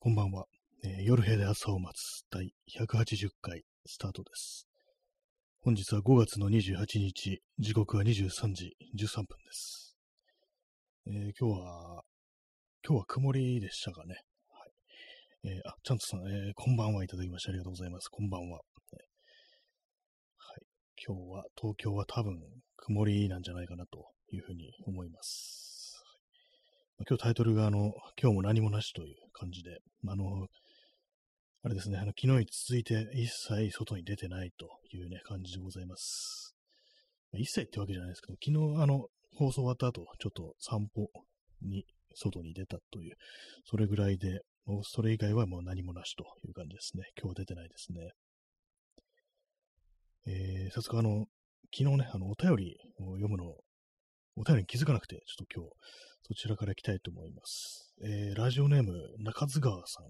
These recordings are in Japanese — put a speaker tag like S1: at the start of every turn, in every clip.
S1: こんばんは。えー夜部で朝を待つ第180回スタートです。本日は5月の28日、時刻は23時13分です。えー今日は、今日は曇りでしたかね。はい。えーあ、ちゃんとさん、えーこんばんはいただきましてありがとうございます。こんばんは。はい。今日は、東京は多分曇りなんじゃないかなというふうに思います。今日タイトルがあの、今日も何もなしという感じで、あの、あれですね、あの、昨日に続いて一切外に出てないというね、感じでございます。一切ってわけじゃないですけど、昨日あの、放送終わった後、ちょっと散歩に、外に出たという、それぐらいで、もうそれ以外はもう何もなしという感じですね。今日は出てないですね。えー、早速あの、昨日ね、あの、お便りを読むの、お便りに気づかなくて、ちょっと今日、そちらから行きたいと思います。えー、ラジオネーム、中津川さん。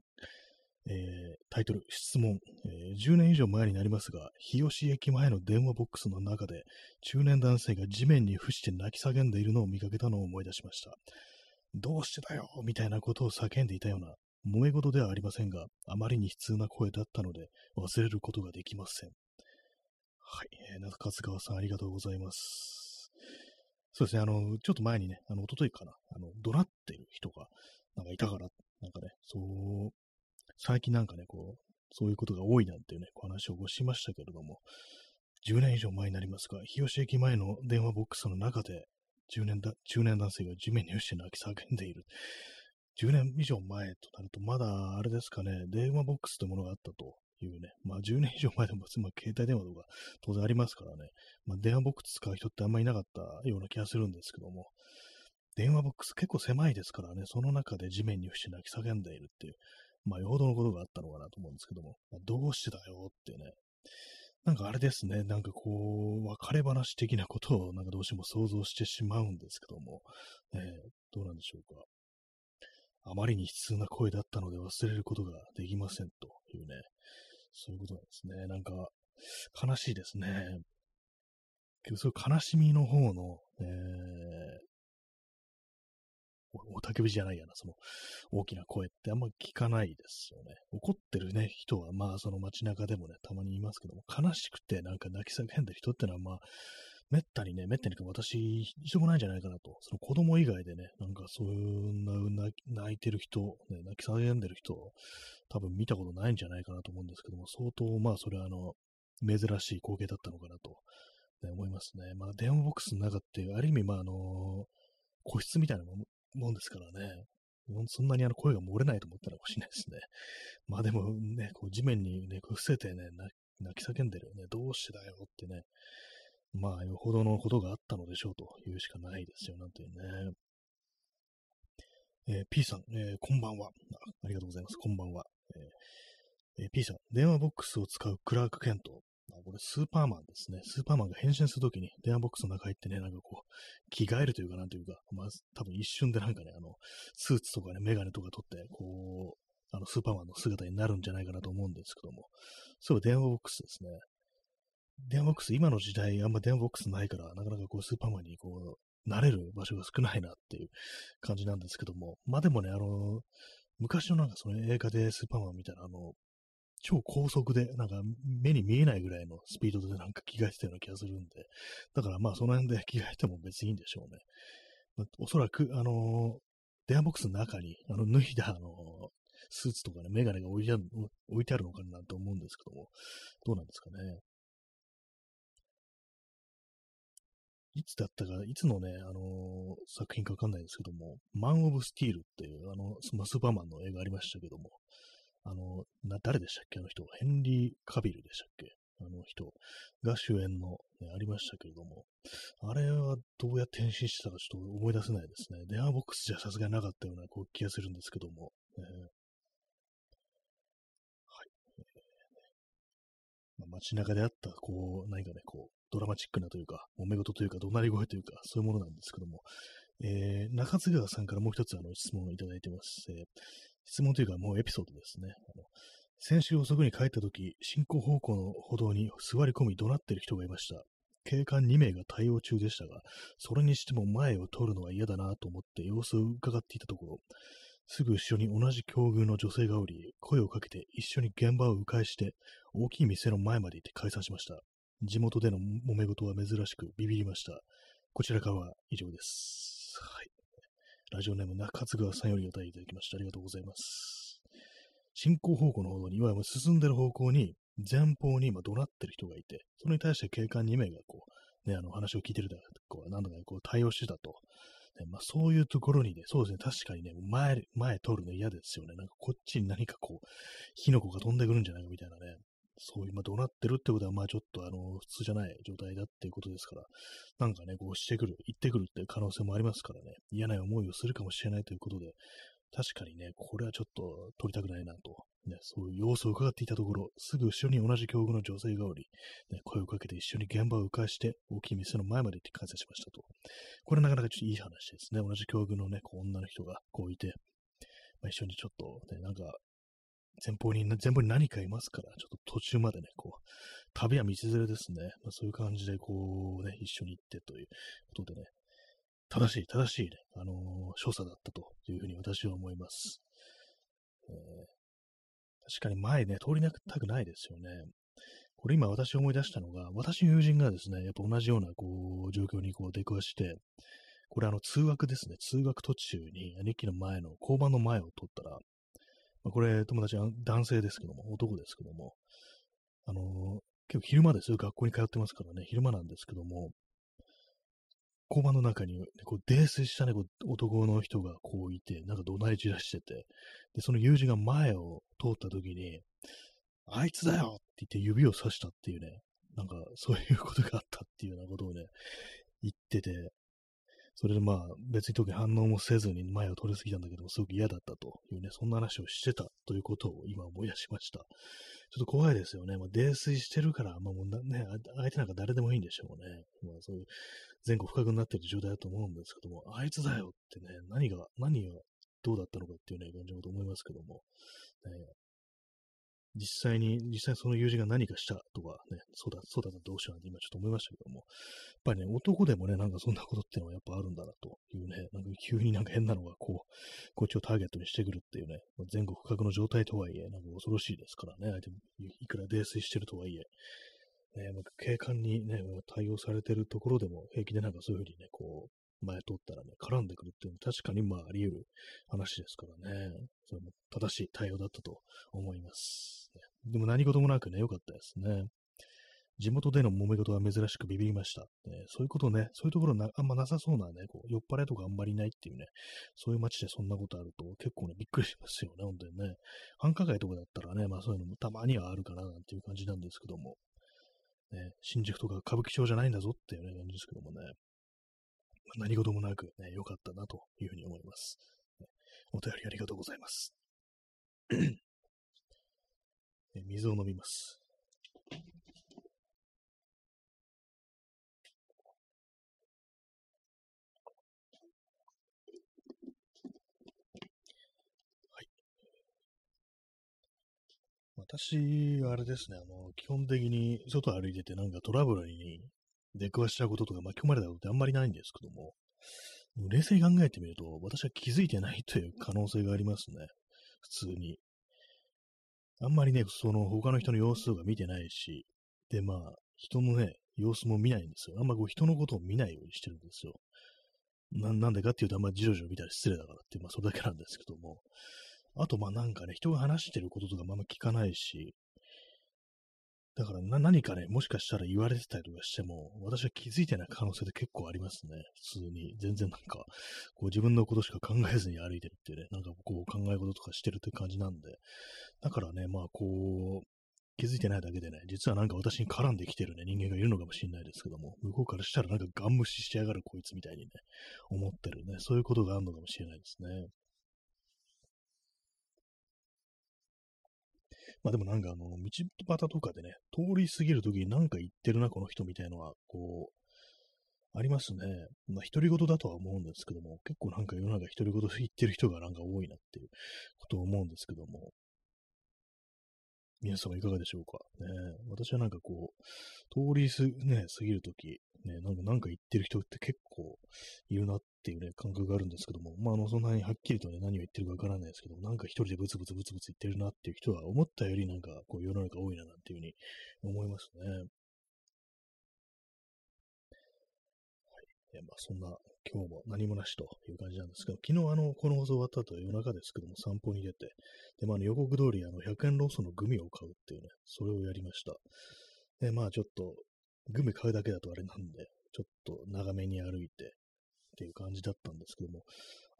S1: えー、タイトル、質問、えー10年以上前になりますが、日吉駅前の電話ボックスの中で、中年男性が地面に伏して泣き叫んでいるのを見かけたのを思い出しました。どうしてだよみたいなことを叫んでいたような、萌え事ではありませんが、あまりに悲痛な声だったので、忘れることができません。はい、えー、中津川さんありがとうございます。そうですね、あの、ちょっと前にね、あの、一昨日かな、あの、怒鳴ってる人が、なんかいたから、なんかね、そう、最近なんかね、こう、そういうことが多いなんていうね、こう話をこうしましたけれども、10年以上前になりますが、日吉駅前の電話ボックスの中で、中年だ、中年男性が地面に伏して泣き叫んでいる。10年以上前となると、まだあれですかね、電話ボックスというものがあったというね、まあ10年以上前でも、まあ、携帯電話とか当然ありますからね、まあ、電話ボックス使う人ってあんまりいなかったような気がするんですけども、電話ボックス結構狭いですからね、その中で地面に伏し泣き叫んでいるっていう、まあ、よほどのことがあったのかなと思うんですけども、まあどうしてだよってね、なんかあれですね、なんかこう、別れ話的なことをなんかどうしても想像してしまうんですけども、えーどうなんでしょうか。あまりに悲痛な声だったので忘れることができませんというね、そういうことなんですね。なんか、悲しいですね。けど、そういう悲しみの方の、えーおたけびじゃないやな、その大きな声ってあんま聞かないですよね。怒ってるね、人は、まあ、その街中でもね、たまにいますけども、悲しくてなんか泣き叫んでる人ってのは、まあ、めったにね、めったにか私、一度もないんじゃないかなと。その子供以外でね、なんかそういうな泣いてる人、ね、泣き叫んでる人、多分見たことないんじゃないかなと思うんですけども、相当、まあ、それはあの、珍しい光景だったのかなと、ね、思いますね。まあ、電話ボックスの中っていう、ある意味、まあ、あの、個室みたいなもんですからね。そんなにあの声が漏れないと思ったら欲しれないですね。まあでもね、こう地面にね、伏せてね、泣き叫んでるよね。どうしてだよってね。まあ、よほどのことがあったのでしょうというしかないですよ、なんていうね。えー P さん、えーこんばんはあ。ありがとうございます。こんばんは。えーえ P さん、電話ボックスを使うクラーク・ケント。これスーパーマンですね。スーパーマンが変身するときに電話ボックスの中入ってね、なんかこう、着替えるというかなんというか、まあ、多分一瞬でなんかね、あの、スーツとかね、メガネとか取って、こう、あの、スーパーマンの姿になるんじゃないかなと思うんですけども、そう、電話ボックスですね。電話ボックス、今の時代、あんま電話ボックスないから、なかなかこう、スーパーマンにこう、慣れる場所が少ないなっていう感じなんですけども、まあでもね、あの、昔のなんかその映画でスーパーマンみたいな、あの、超高速で、なんか目に見えないぐらいのスピードでなんか着替えてたような気がするんで、だからまあその辺で着替えても別にいいんでしょうね。まあおそらく、あの電話ボックスの中に、あの、脱いだ、あのスーツとかね、メガネが置いてあるのかなと思うんですけども、どうなんですかね。いつだったか、いつのね、あのー作品かわかんないんですけども、マン・オブ・スティールっていう、あの、スまあスーパーマンの映画ありましたけども、あの、な、誰でしたっけ？あの人。ヘンリー・カビルでしたっけ？あの人が主演の、ね、ありましたけれども、あれはどうやって変身してたかちょっと思い出せないですね。電話ボックスじゃさすがになかったようなこう気がするんですけども、えーはい。ま、街中であった、こう、何かね、こう、ドラマチックなというか、揉め事というか、怒鳴り声というか、そういうものなんですけども、えー、中津川さんからもう一つあの質問をいただいてます。えー質問というか、もうエピソードですね。あの先週遅くに帰った時、進行方向の歩道に座り込み怒鳴ってる人がいました。警官2名が対応中でしたが、それにしても前を通るのは嫌だなと思って様子を伺っていたところ、すぐ後ろに同じ境遇の女性がおり、声をかけて一緒に現場を迂回して、大きい店の前まで行って解散しました。地元での揉め事は珍しくビビりました。こちらからは以上です。はい。ラジオネーム中津川さんよりお便りいただきました。ありがとうございます。進行方向の方に、いわゆる進んでる方向に、前方に今怒鳴ってる人がいて、それに対して警官2名がこう、ね、あの話を聞いてるだこう、なんだかこう対応してたと。ね、まあ、そういうところにね、そうですね、確かにね、前、前通るの嫌ですよね。なんかこっちに何かこう、火の粉が飛んでくるんじゃないかみたいなね。そういう、まあ、怒鳴ってるってことは、まあちょっとあの、普通じゃない状態だっていうことですから、なんかね、こうしてくる、行ってくるっていう可能性もありますからね、嫌な思いをするかもしれないということで、確かにね、これはちょっと取りたくないなと、ね、そういう様子を伺っていたところ、すぐ後ろに同じ境遇の女性がおり、ね、声をかけて一緒に現場を迂回して、大きい店の前まで行って感染しましたと。これなかなかちょっといい話ですね。同じ境遇のね、こう女の人がこういて、まあ、一緒にちょっとね、なんか、前方に、前方に何かいますから、ちょっと途中までね、こう、旅は道連れですね。まあ、そういう感じで、こうね、一緒に行ってということでね、正しい、正しいね、あのー、所作だったというふうに私は思います。えー、確かに前ね、通りなくたくないですよね。これ今私思い出したのが、私の友人がですね、やっぱ同じようなこう状況にこう出くわして、これあの通学ですね、通学途中に兄貴の前の、交番の前を通ったら、まあ、これ友達は男性ですけども、男ですけども、あのー、結構昼間ですよ、学校に通ってますからね、昼間なんですけども、交番の中に、こう、泥酔したね、こう男の人がこういて、なんか怒鳴り散らしてて、で、その友人が前を通った時に、あいつだよって言って指をさしたっていうね、なんかそういうことがあったっていうようなことをね、言ってて、それでまあ別に特に反応もせずに前を通り過ぎたんだけども、すごく嫌だったというね、そんな話をしてたということを今思い出しました。ちょっと怖いですよね。まあ、泥酔してるから、まあもうね、相手なんか誰でもいいんでしょうね。まあそういう前後不覚になってる状態だと思うんですけども、あいつだよってね、何が、何がどうだったのかっていうね、感じのこと思いますけども、ね、実際に、実際その友人が何かしたとかね、そうだ、そうだったらどうしようなんて今ちょっと思いましたけども、やっぱりね、男でもね、なんかそんなことっていうのはやっぱあるんだなというね、なんか急になんか変なのがこう、こっちをターゲットにしてくるっていうね、前後不覚の状態とはいえ、なんか恐ろしいですからね、相手もいくら泥酔してるとはいえ、ね、ま、警官にね、対応されてるところでも平気でなんかそういうふうにね、こう、前通ったらね、絡んでくるっていうのは確かにまああり得る話ですからね。それも正しい対応だったと思います。でも何事もなくね、良かったですね。地元での揉め事は珍しくビビりました。ね、そういうことね、そういうところなあんまなさそうなね、こう酔っ払いとかあんまりないっていうね、そういう街でそんなことあると結構ね、びっくりしますよね、本当にね。繁華街とかだったらね、まあそういうのもたまにはあるかななんていう感じなんですけども、ね、新宿とか歌舞伎町じゃないんだぞっていうね、感じですけどもね。何事もなくね、良かったなというふうに思います。お便りありがとうございます。水を飲みます。はい。私あれですね、あの、基本的に外歩いててなんかトラブルに出くわしちゃうこととか巻き込まれたことってあんまりないんですけども、冷静に考えてみると、私は気づいてないという可能性がありますね。普通に。あんまりね、その他の人の様子とか見てないし、で、まあ、人のね、様子も見ないんですよ。あんまこう人のことを見ないようにしてるんですよ。ななんでかっていうと、あんまじろじろ見たら失礼だからって、まあそれだけなんですけども。あと、まあなんかね、人が話してることとかまあ聞かないし、だからな何かね、もしかしたら言われてたりとかしても、私は気づいてない可能性って結構ありますね。普通に。全然なんか、こう自分のことしか考えずに歩いてるっていうね、なんかこう考え事とかしてるって感じなんで。だからね、まあこう、気づいてないだけでね、実はなんか私に絡んできてるね、人間がいるのかもしれないですけども、向こうからしたらなんかガン無視しやがるこいつみたいにね、思ってるね、そういうことがあるのかもしれないですね。まあでもなんかあの、道端とかでね、通り過ぎるときになんか言ってるな、この人みたいのは、こう、ありますね。まあ、独り言だとは思うんですけども、結構なんか世の中独り言言ってる人がなんか多いなっていうことを思うんですけども、皆様いかがでしょうか？ね、私はなんかこう、通りす、ね、過ぎるとき、ね、なんか、なんか言ってる人って結構いるなっていうね、感覚があるんですけども、まあ、あの、そんなにはっきりとね、何を言ってるかわからないですけども、なんか一人でブツブツブツブツ言ってるなっていう人は思ったよりなんか、こう、世の中多いななんていうふうに思いますね。はい。まあ、そんな今日も何もなしという感じなんですけど、昨日あの、この放送終わった後夜中ですけども散歩に出て、で、まあ、予告通りあの、100円ローソンのグミを買うっていうね、それをやりました。で、まあちょっと、グミ買うだけだとあれなんで、ちょっと長めに歩いてっていう感じだったんですけども、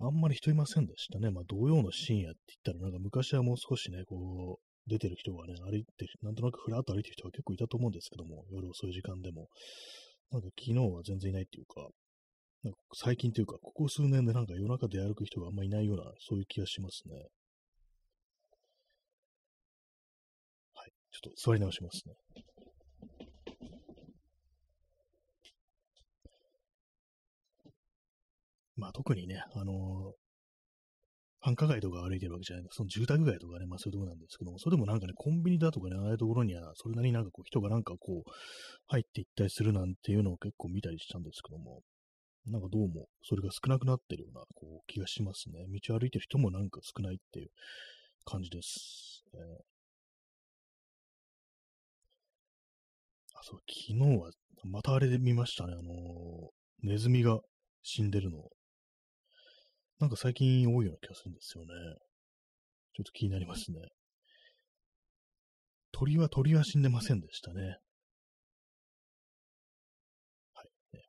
S1: あんまり人いませんでしたね。まあ土曜の深夜って言ったらなんか昔はもう少しね、こう、出てる人がね、歩いて、なんとなくふらっと歩いてる人が結構いたと思うんですけども、夜遅い時間でも。なんか昨日は全然いないっていうか、なんか最近というか、ここ数年でなんか夜中で歩く人があんまりいないような、そういう気がしますね。はい。ちょっと座り直しますね。まあ特にね、あのー、繁華街とか歩いてるわけじゃないその住宅街とかね、まあそういうとこなんですけども、それでもなんかね、コンビニだとかね、ああいうところには、それなりになんかこう人がなんかこう、入っていったりするなんていうのを結構見たりしたんですけども、なんかどうもそれが少なくなってるようなこう気がしますね。道歩いてる人もなんか少ないっていう感じです。えー、あ、そう、昨日はまたあれで見ましたね。あのー、ネズミが死んでるの。なんか最近多いような気がするんですよね。ちょっと気になりますね。鳥は鳥は死んでませんでしたね。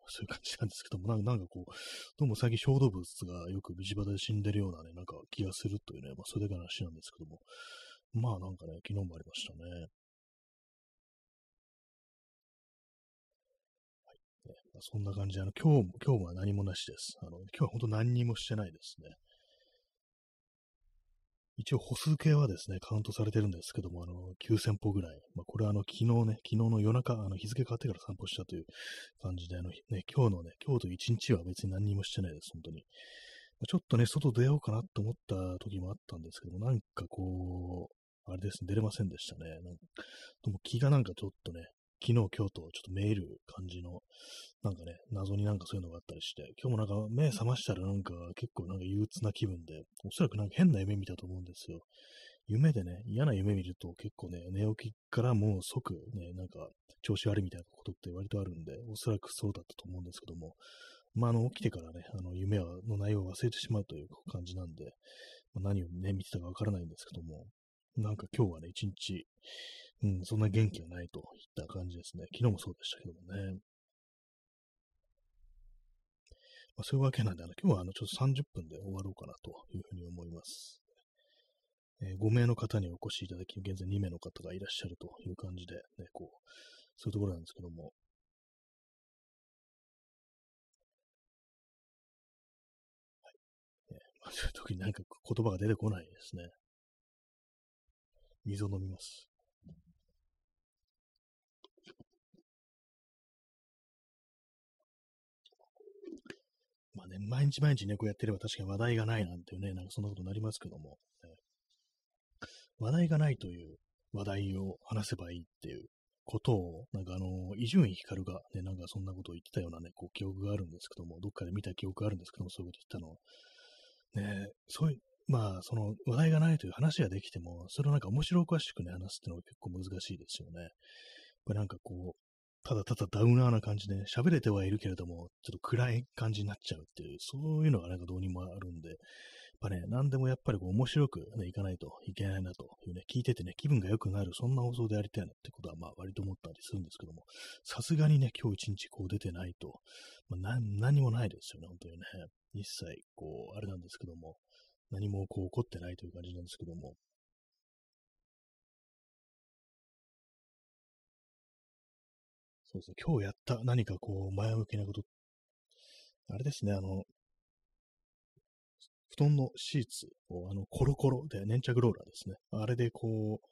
S1: そういう感じなんですけども、なんかこう、どうも最近小動物がよく道端で死んでるようなね、なんか気がするというね、まあそれだけの話なんですけども、まあなんかね、昨日もありましたね。はい。ねまあ、そんな感じで、あの、今日も、今日は何もなしです。あの、今日は本当何にもしてないですね。一応歩数計はですね、カウントされてるんですけども、あの、9000歩ぐらい。まあ、これはあの、昨日ね、昨日の夜中、あの、日付変わってから散歩したという感じで、あの、ね、今日のね、今日と一日は別に何にもしてないです、本当に。まあ、ちょっとね、外出ようかなと思った時もあったんですけども、なんかこう、あれですね、出れませんでしたね。なんかでも気がなんかちょっとね、昨日、今日とちょっと見える感じの、なんかね、謎になんかそういうのがあったりして、今日もなんか目覚ましたらなんか結構なんか憂鬱な気分で、おそらくなんか変な夢見たと思うんですよ。夢でね、嫌な夢見ると結構ね、寝起きからもう即ね、なんか調子悪いみたいなことって割とあるんで、おそらくそうだったと思うんですけども、まあ、あの、起きてからね、あの、夢の内容を忘れてしまうという感じなんで、何をね、見てたかわからないんですけども、なんか今日はね、一日、うん、そんな元気がないといった感じですね。昨日もそうでしたけどもね。まあ、そういうわけなんで、あの今日はあのちょっと30分で終わろうかなというふうに思います。えー、5名の方にお越しいただき、現在2名の方がいらっしゃるという感じで、ね、こう、そういうところなんですけども、はい。えまあ、そういう時になんか言葉が出てこないですね。水を飲みます。ね、毎日毎日ね、こうやってれば確かに話題がないなんていうね、なんかそんなことになりますけども、ね、話題がないという話題を話せばいいっていうことを、なんかあの、伊集院光がね、なんかそんなことを言ってたようなね、こう記憶があるんですけども、どっかで見た記憶があるんですけども、そういうこと言ったの。ね、そういう、まあ、その話題がないという話ができても、それをなんか面白おかしくね、話すっていうのが結構難しいですよね。これなんかこう、ただただダウナーな感じで、喋れてはいるけれども、ちょっと暗い感じになっちゃうっていう、そういうのがなんかどうにもあるんで、やっぱね、何でもやっぱりこう面白くね、いかないといけないなというね、聞いててね、気分が良くなる、そんな放送でやりたいなってことは、まあ割と思ったりするんですけども、さすがにね、今日一日こう出てないと、まあ、何もないですよね、本当にね。一切、こう、あれなんですけども、何もこう起こってないという感じなんですけども、そうですね、今日やった何かこう前向きなこと、あれですね、あの、布団のシーツをあのコロコロで粘着ローラーですね。あれでこう、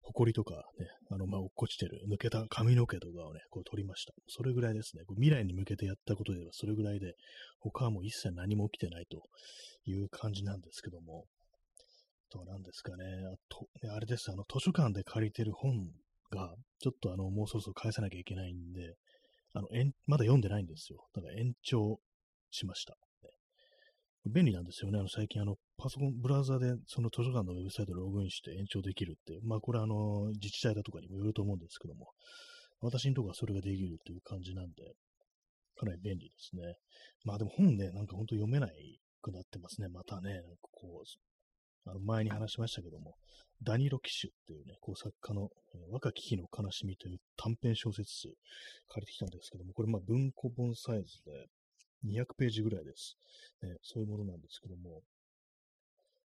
S1: ホコリとかね、あの、ま、落っこちてる、抜けた髪の毛とかをね、こう取りました。それぐらいですね。こう未来に向けてやったことではそれぐらいで、他はもう一切何も起きてないという感じなんですけども、あとは何ですかね。あと、あれです、あの、図書館で借りてる本が、ちょっとあの、もうそろそろ返さなきゃいけないんで、あの、まだ読んでないんですよ。だから延長しました。便利なんですよね。あの、最近、あの、パソコン、ブラウザで、その図書館のウェブサイトでログインして延長できるって、まあ、これあの、自治体だとかにもよると思うんですけども、私のところはそれができるっていう感じなんで、かなり便利ですね。まあでも本ね、なんか本当読めないくなってますね。またね、なんかこう、あの前に話しましたけども、ダニロ・キシュっていうね、こう作家の、え、若き日の悲しみという短編小説集借りてきたんですけども、これまあ文庫本サイズで200ページぐらいです。ね、そういうものなんですけども、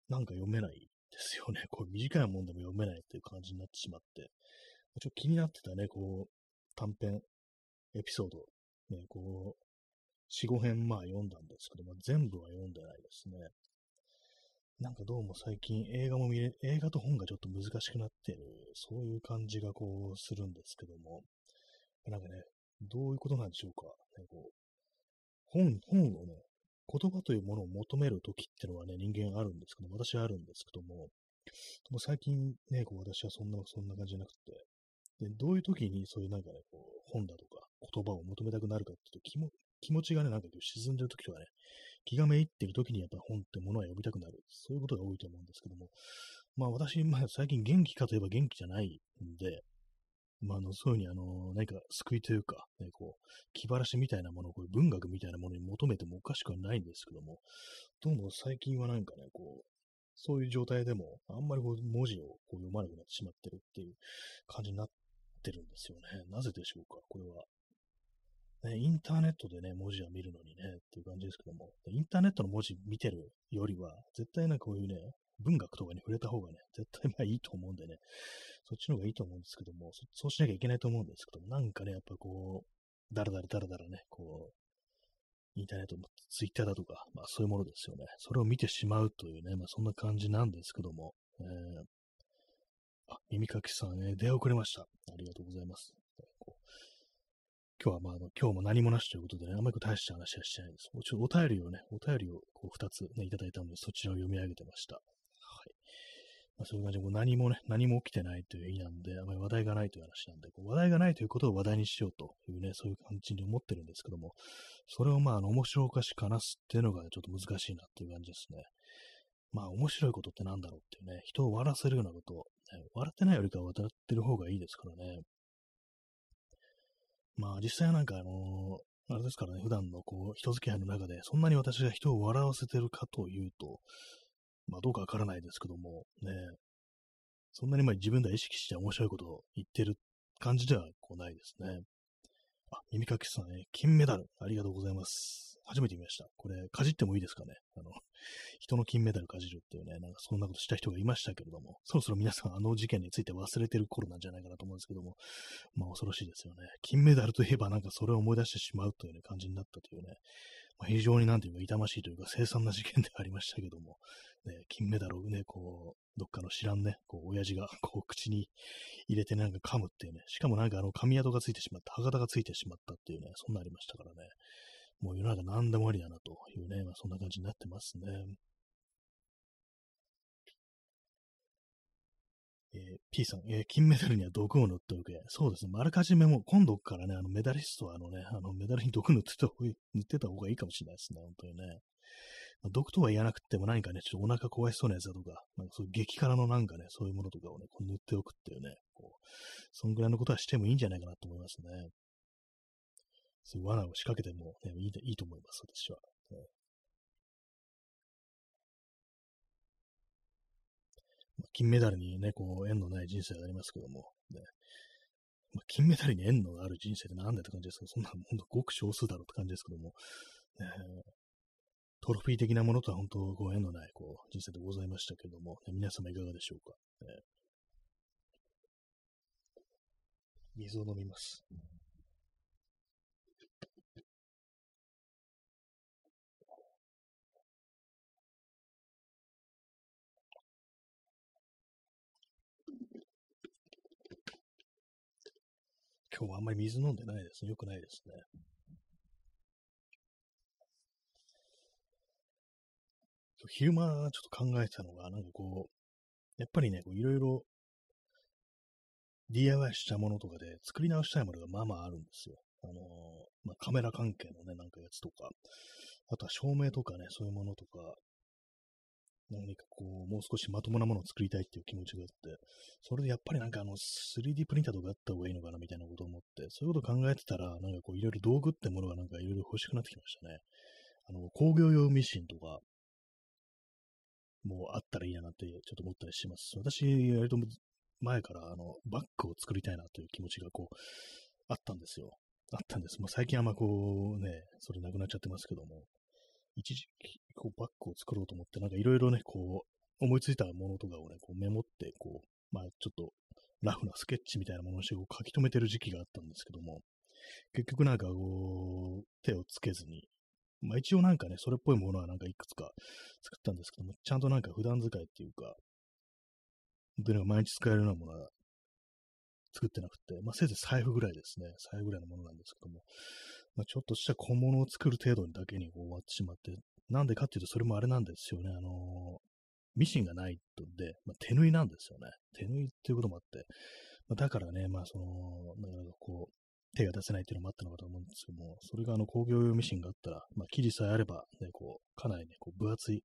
S1: なんか読めないですよね。これ短いもんでも読めないっていう感じになってしまって、ちょっと気になってたね、こう、短編エピソード、ね、こう、4、5編まあ読んだんですけども、全部は読んでないですね。なんかどうも最近映画も見れ、映画と本がちょっと難しくなってる、そういう感じがこうするんですけども、なんかね、どういうことなんでしょうか。ね、こう本、本をね、言葉というものを求めるときってのはね、人間あるんですけども、私はあるんですけども、も最近ね、こう私はそんな、そんな感じじゃなくて、で、どういう時にそういうなんかね、こう、本だとか言葉を求めたくなるかっていうと、気持ちがね、なんか沈んでる時とかね、気がめいってる時にやっぱ本ってものは読みたくなる。そういうことが多いと思うんですけども、まあ私、まあ最近元気かといえば元気じゃないんで、まあ、あの、そういうふうに、あの、何か救いというか、ね、こう、気晴らしみたいなものを、こういう文学みたいなものに求めてもおかしくはないんですけども、どうも最近はなんかね、こう、そういう状態でも、あんまりこう、文字をこう読まなくなってしまってるっていう感じになってるんですよね。なぜでしょうか、これは。ね、インターネットでね、文字は見るのにね、っていう感じですけども、インターネットの文字見てるよりは、絶対なこういうね、文学とかに触れた方がね、絶対まあいいと思うんでね、そっちの方がいいと思うんですけども、そそうしなきゃいけないと思うんですけども、なんかね、やっぱこう、だらだらだらだらね、こう、インターネットのツイッターだとか、まあそういうものですよね。それを見てしまうというね、まあそんな感じなんですけども、えー、あ、耳かきさん、え、出遅れました。ありがとうございます。今日はまあ、あの、今日も何もなしということでね、あんまり大した話はしてないです。ちょっとお便りをね、お便りをこう2つね、いただいたので、そちらを読み上げてました。はいまあ、そういう感じで、こう何もね、何も起きてないという意味なんで、あまり話題がないという話なんで、こう話題がないということを話題にしようというね、そういう感じに思ってるんですけども、それをまあ、あの、面白おかしく話すっていうのがちょっと難しいなっていう感じですね。まあ、面白いことってなんだろうっていうね、人を笑わせるようなことを、ね、笑ってないよりかは笑ってる方がいいですからね。まあ、実際はなんかあの、あれですからね、普段のこう、人付き合いの中で、そんなに私が人を笑わせてるかというと、まあどうかわからないですけども、ね、そんなにまあ自分では意識して面白いことを言ってる感じではこうないですね。あ、耳かきさんね、金メダル、ありがとうございます。初めて見ました。これ、かじってもいいですかね？あの、人の金メダルかじるっていうね、なんかそんなことした人がいましたけれども、そろそろ皆さんあの事件について忘れてる頃なんじゃないかなと思うんですけども、まあ恐ろしいですよね。金メダルといえばなんかそれを思い出してしまうというね、感じになったというね、まあ、非常になんていうか痛ましいというか凄惨な事件でありましたけども、ね、金メダルをね、こう、どっかの知らんね、こう、親父が、こう、口に入れてなんか噛むっていうね、しかもなんかあの、噛み跡がついてしまった、歯型がついてしまったっていうね、そんなありましたからね、もう世の中何でもありだなというね、まあ、そんな感じになってますね。えー、P さん、えー、金メダルには毒を塗っておけ。そうですね。あらかじめも今度からね、あのメダリストはあのね、あのメダルに毒塗ってた方が塗ってた方がいいかもしれないですね。本当にね。まあ、毒とは言わなくても何かね、ちょっとお腹壊しそうなやつだとか、なんかそういう激辛のなんかね、そういうものとかをね、こう塗っておくっていうね、こう、そんぐらいのことはしてもいいんじゃないかなと思いますね。そういう罠を仕掛けても、ね、いいいいと思います、私は。ね金メダルにね、こう、縁のない人生がありますけども、ね、まあ、金メダルに縁のある人生ってなんだって感じですけど、そんな、ほんとごく少数だろうって感じですけども、ね、トロフィー的なものとは本当ご縁のないこう人生でございましたけども、ね、皆様いかがでしょうか、ね、水を飲みます。今日はあんまり水飲んでないですね。よくないですね。昼間ちょっと考えてたのが、なんかこう、やっぱりね、いろいろ DIY したものとかで作り直したいものがまあまああるんですよ。あのー、まあ、カメラ関係のね、なんかやつとか、あとは照明とかね、そういうものとか、何かこう、もう少しまともなものを作りたいっていう気持ちがあって、それでやっぱりなんかあの 3D プリンターとかあった方がいいのかなみたいなことを思って、そういうことを考えてたら、なんかこういろいろ道具ってものがなんかいろいろ欲しくなってきましたね。あの、工業用ミシンとか、もうあったらいいななんてちょっと思ったりします。私、割と前からあの、バッグを作りたいなという気持ちがこう、あったんですよ。あったんです。もう最近あんまこうね、それなくなっちゃってますけども、一時期こうバッグを作ろうと思って、なんかいろいろね、こう、思いついたものとかをね、こうメモって、こう、まあちょっとラフなスケッチみたいなものをしてこう書き留めてる時期があったんですけども、結局なんかこう、手をつけずに、まあ一応なんかね、それっぽいものはなんかいくつか作ったんですけども、ちゃんとなんか普段使いっていうか、本当に毎日使えるようなものは作ってなくて、まあ、せいぜい財布ぐらいですね。財布ぐらいのものなんですけども、まあ、ちょっとした小物を作る程度にだけに終わってしまって、なんでかっていうと、それもあれなんですよね。あの、ミシンがないので、まあ、手縫いなんですよね。手縫いっていうこともあって、まあ、だからね、まあ、その、なかなかこう、手が出せないっていうのもあったのかと思うんですけども、それがあの工業用ミシンがあったら、まあ、生地さえあれば、ね、こう、かなりね、こう分厚い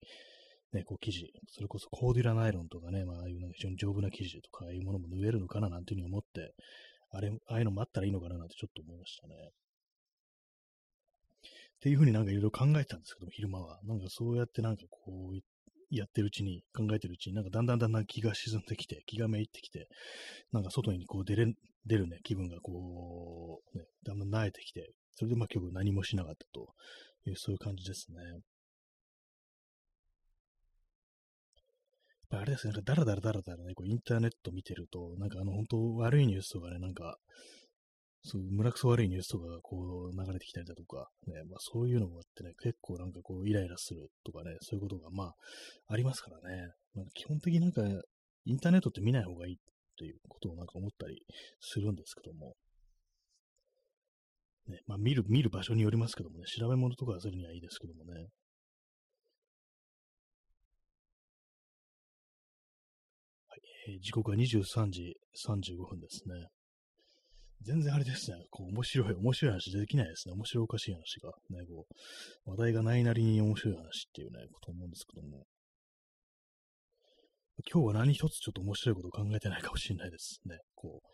S1: ね、こう生地、それこそコーデュラナイロンとかね、まあ、ああいうなんか非常に丈夫な生地とか、ああいうものも縫えるのかななんていうふうに思って、あれ、ああいうのもあったらいいのかななんてちょっと思いましたね。っていうふうになんかいろいろ考えてたんですけども、昼間は。なんかそうやってなんかこう、やってるうちに、考えてるうちに、なんかだんだんだんだん気が沈んできて、気がめいってきて、なんか外にこう出れ、出るね、気分がこう、ね、だんだん慣れてきて、それでまあ結局何もしなかったという、そういう感じですね。あれですね、なんかダラダラダラダラね、こうインターネット見てると、なんかあの本当悪いニュースとかね、なんか、そう村くそ悪いニュースとかがこう流れてきたりだとか、ね、まあそういうのもあってね、結構なんかこうイライラするとかね、そういうことがまあありますからね、なんか基本的になんかインターネットって見ない方がいいということをなんか思ったりするんですけども、ね、まあ見る、見る場所によりますけどもね、調べ物とかするにはいいですけどもね、えー、時刻は23時35分ですね。全然あれですね、こう面白い、面白い話できないですね。面白おかしい話が、ね、こう、話題がないなりに面白い話っていうね、こと思うんですけども。今日は何一つちょっと面白いこと考えてないかもしれないですね。こう、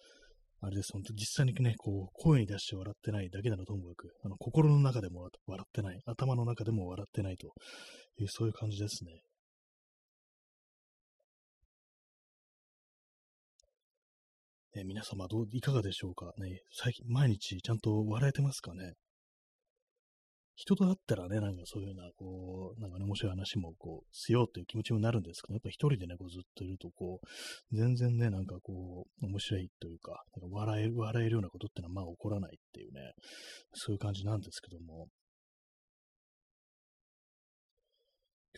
S1: あれです、本当実際にね、こう、声に出して笑ってないだけならともかく、あの、心の中でも笑ってない、頭の中でも笑ってないという、そういう感じですね。え皆様どう、いかがでしょうか？ね、最近、毎日ちゃんと笑えてますかね？人と会ったらね、なんかそういうような、こう、なんかね、面白い話も、こう、しようという気持ちになるんですけど、やっぱ一人でね、こうずっといると、こう、全然ね、なんかこう、面白いというか、なんか笑える、笑えるようなことってのは、まあ起こらないっていうね、そういう感じなんですけども、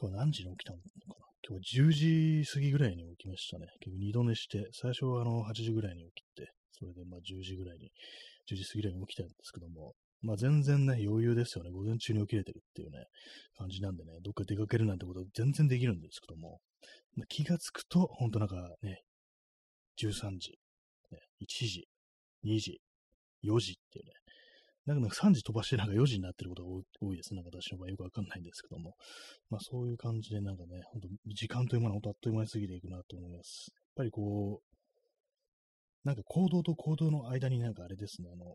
S1: 今日は何時に起きたのかな？今日は10時過ぎぐらいに起きましたね。結構二度寝して、最初はあの8時ぐらいに起きて、それでまあ10時ぐらいに、10時過ぎぐらいに起きたんですけども、まあ全然ね、余裕ですよね。午前中に起きれてるっていうね、感じなんでね、どっか出かけるなんてことは全然できるんですけども、まあ、気がつくと、ほんとなんかね、13時、ね、1時、2時、4時っていうね、なんか3時飛ばしてなんか4時になってることが多いです。なんか私の場合よくわかんないんですけども。まあそういう感じでなんかね、ほんと時間というものは本当あっという間に過ぎていくなと思います。やっぱりこう、なんか行動と行動の間になんかあれですね、あの、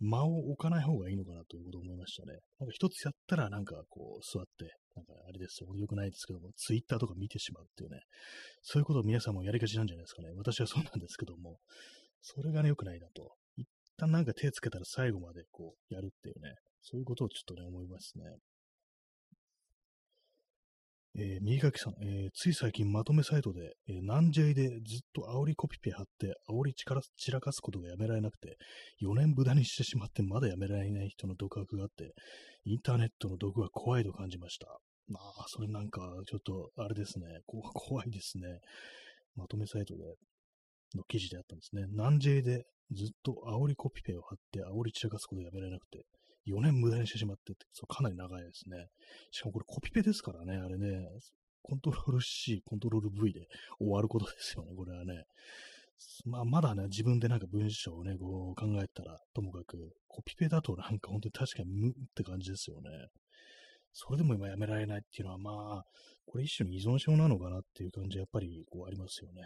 S1: 間を置かない方がいいのかなということを思いましたね。なんか一つやったらなんかこう座って、なんかあれですよ、良くないですけども、ツイッターとか見てしまうっていうね、そういうことを皆さんもやりがちなんじゃないですかね。私はそうなんですけども、それがね、良くないなと。旦なんか手つけたら最後までこうやるっていうね、そういうことをちょっとね、思いますね。えー、右書きさん、えー、つい最近まとめサイトで、えー、南 J でずっと煽りコピペ貼って、煽り散らかすことがやめられなくて、4年無駄にしてしまってまだやめられない人の独白があって、インターネットの毒は怖いと感じました。まあ、それなんか、ちょっと、あれですね、怖いですね。まとめサイトで、の記事であったんですね。南 J でずっと煽りコピペを貼って煽り散らかすことをやめられなくて、4年無駄にしてしまってって、そうかなり長いですね。しかもこれコピペですからね、あれね、コントロール C、コントロール V で終わることですよね、これはね。まあ、まだね、自分でなんか文章をね、こう考えたら、ともかく、コピペだとなんか本当に確かに無って感じですよね。それでも今やめられないっていうのは、まあ、これ一種の依存症なのかなっていう感じはやっぱりこうありますよね。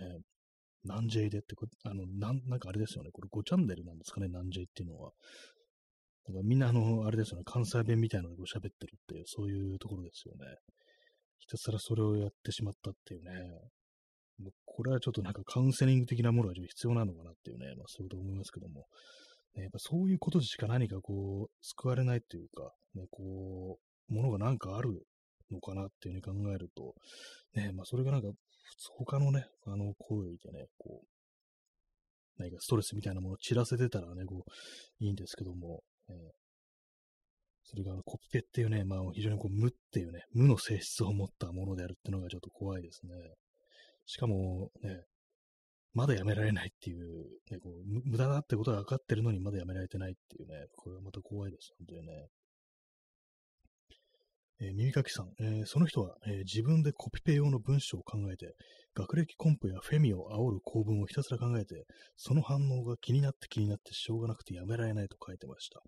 S1: 何 J でってあの、なん、なんかあれですよね。これ5チャンネルなんですかね、何 J っていうのは。だかみんなあの、あれですよね、関西弁みたいなので喋ってるっていう、そういうところですよね。ひたすらそれをやってしまったっていうね。もうこれはちょっとなんかカウンセリング的なものが必要なのかなっていうね、まあそういうこと思いますけども。ね、やっぱそういうことでしか何かこう、救われないっていうか、ね、こう、ものがなんかあるのかなっていうふうに考えると、ね、まあそれがなんか、他のね、あの行為でね、こう、何かストレスみたいなものを散らせてたらね、こう、いいんですけども、えー、それがあのコピペっていうね、まあ非常にこう無っていうね、無の性質を持ったものであるっていうのがちょっと怖いですね。しかもね、まだやめられないっていう、ね、こう無駄だってことが分かってるのにまだやめられてないっていうね、これはまた怖いです、本当にね。えー、耳かきさん、えー、その人は、えー、自分でコピペ用の文章を考えて、学歴コンプやフェミを煽る構文をひたすら考えて、その反応が気になって気になってしょうがなくてやめられないと書いてました。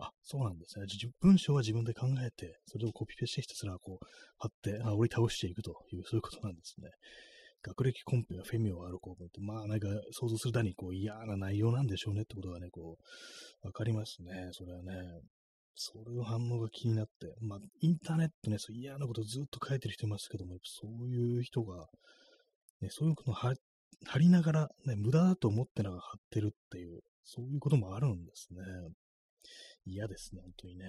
S1: あ、そうなんですね。文章は自分で考えて、それをコピペしてひたすらこう、貼って、あ、折り倒していくという、そういうことなんですね。学歴コンペやフェミをある構文って、まあなんか想像するだにこう嫌な内容なんでしょうねってことがね、こう、わかりますね。それはね。それの反応が気になって、まあ、インターネットね、そう嫌なことずっと書いてる人いますけども、そういう人が、ね、そういうことを貼りながら、ね、無駄だと思ってながら貼ってるっていう、そういうこともあるんですね。嫌ですね、本当にね。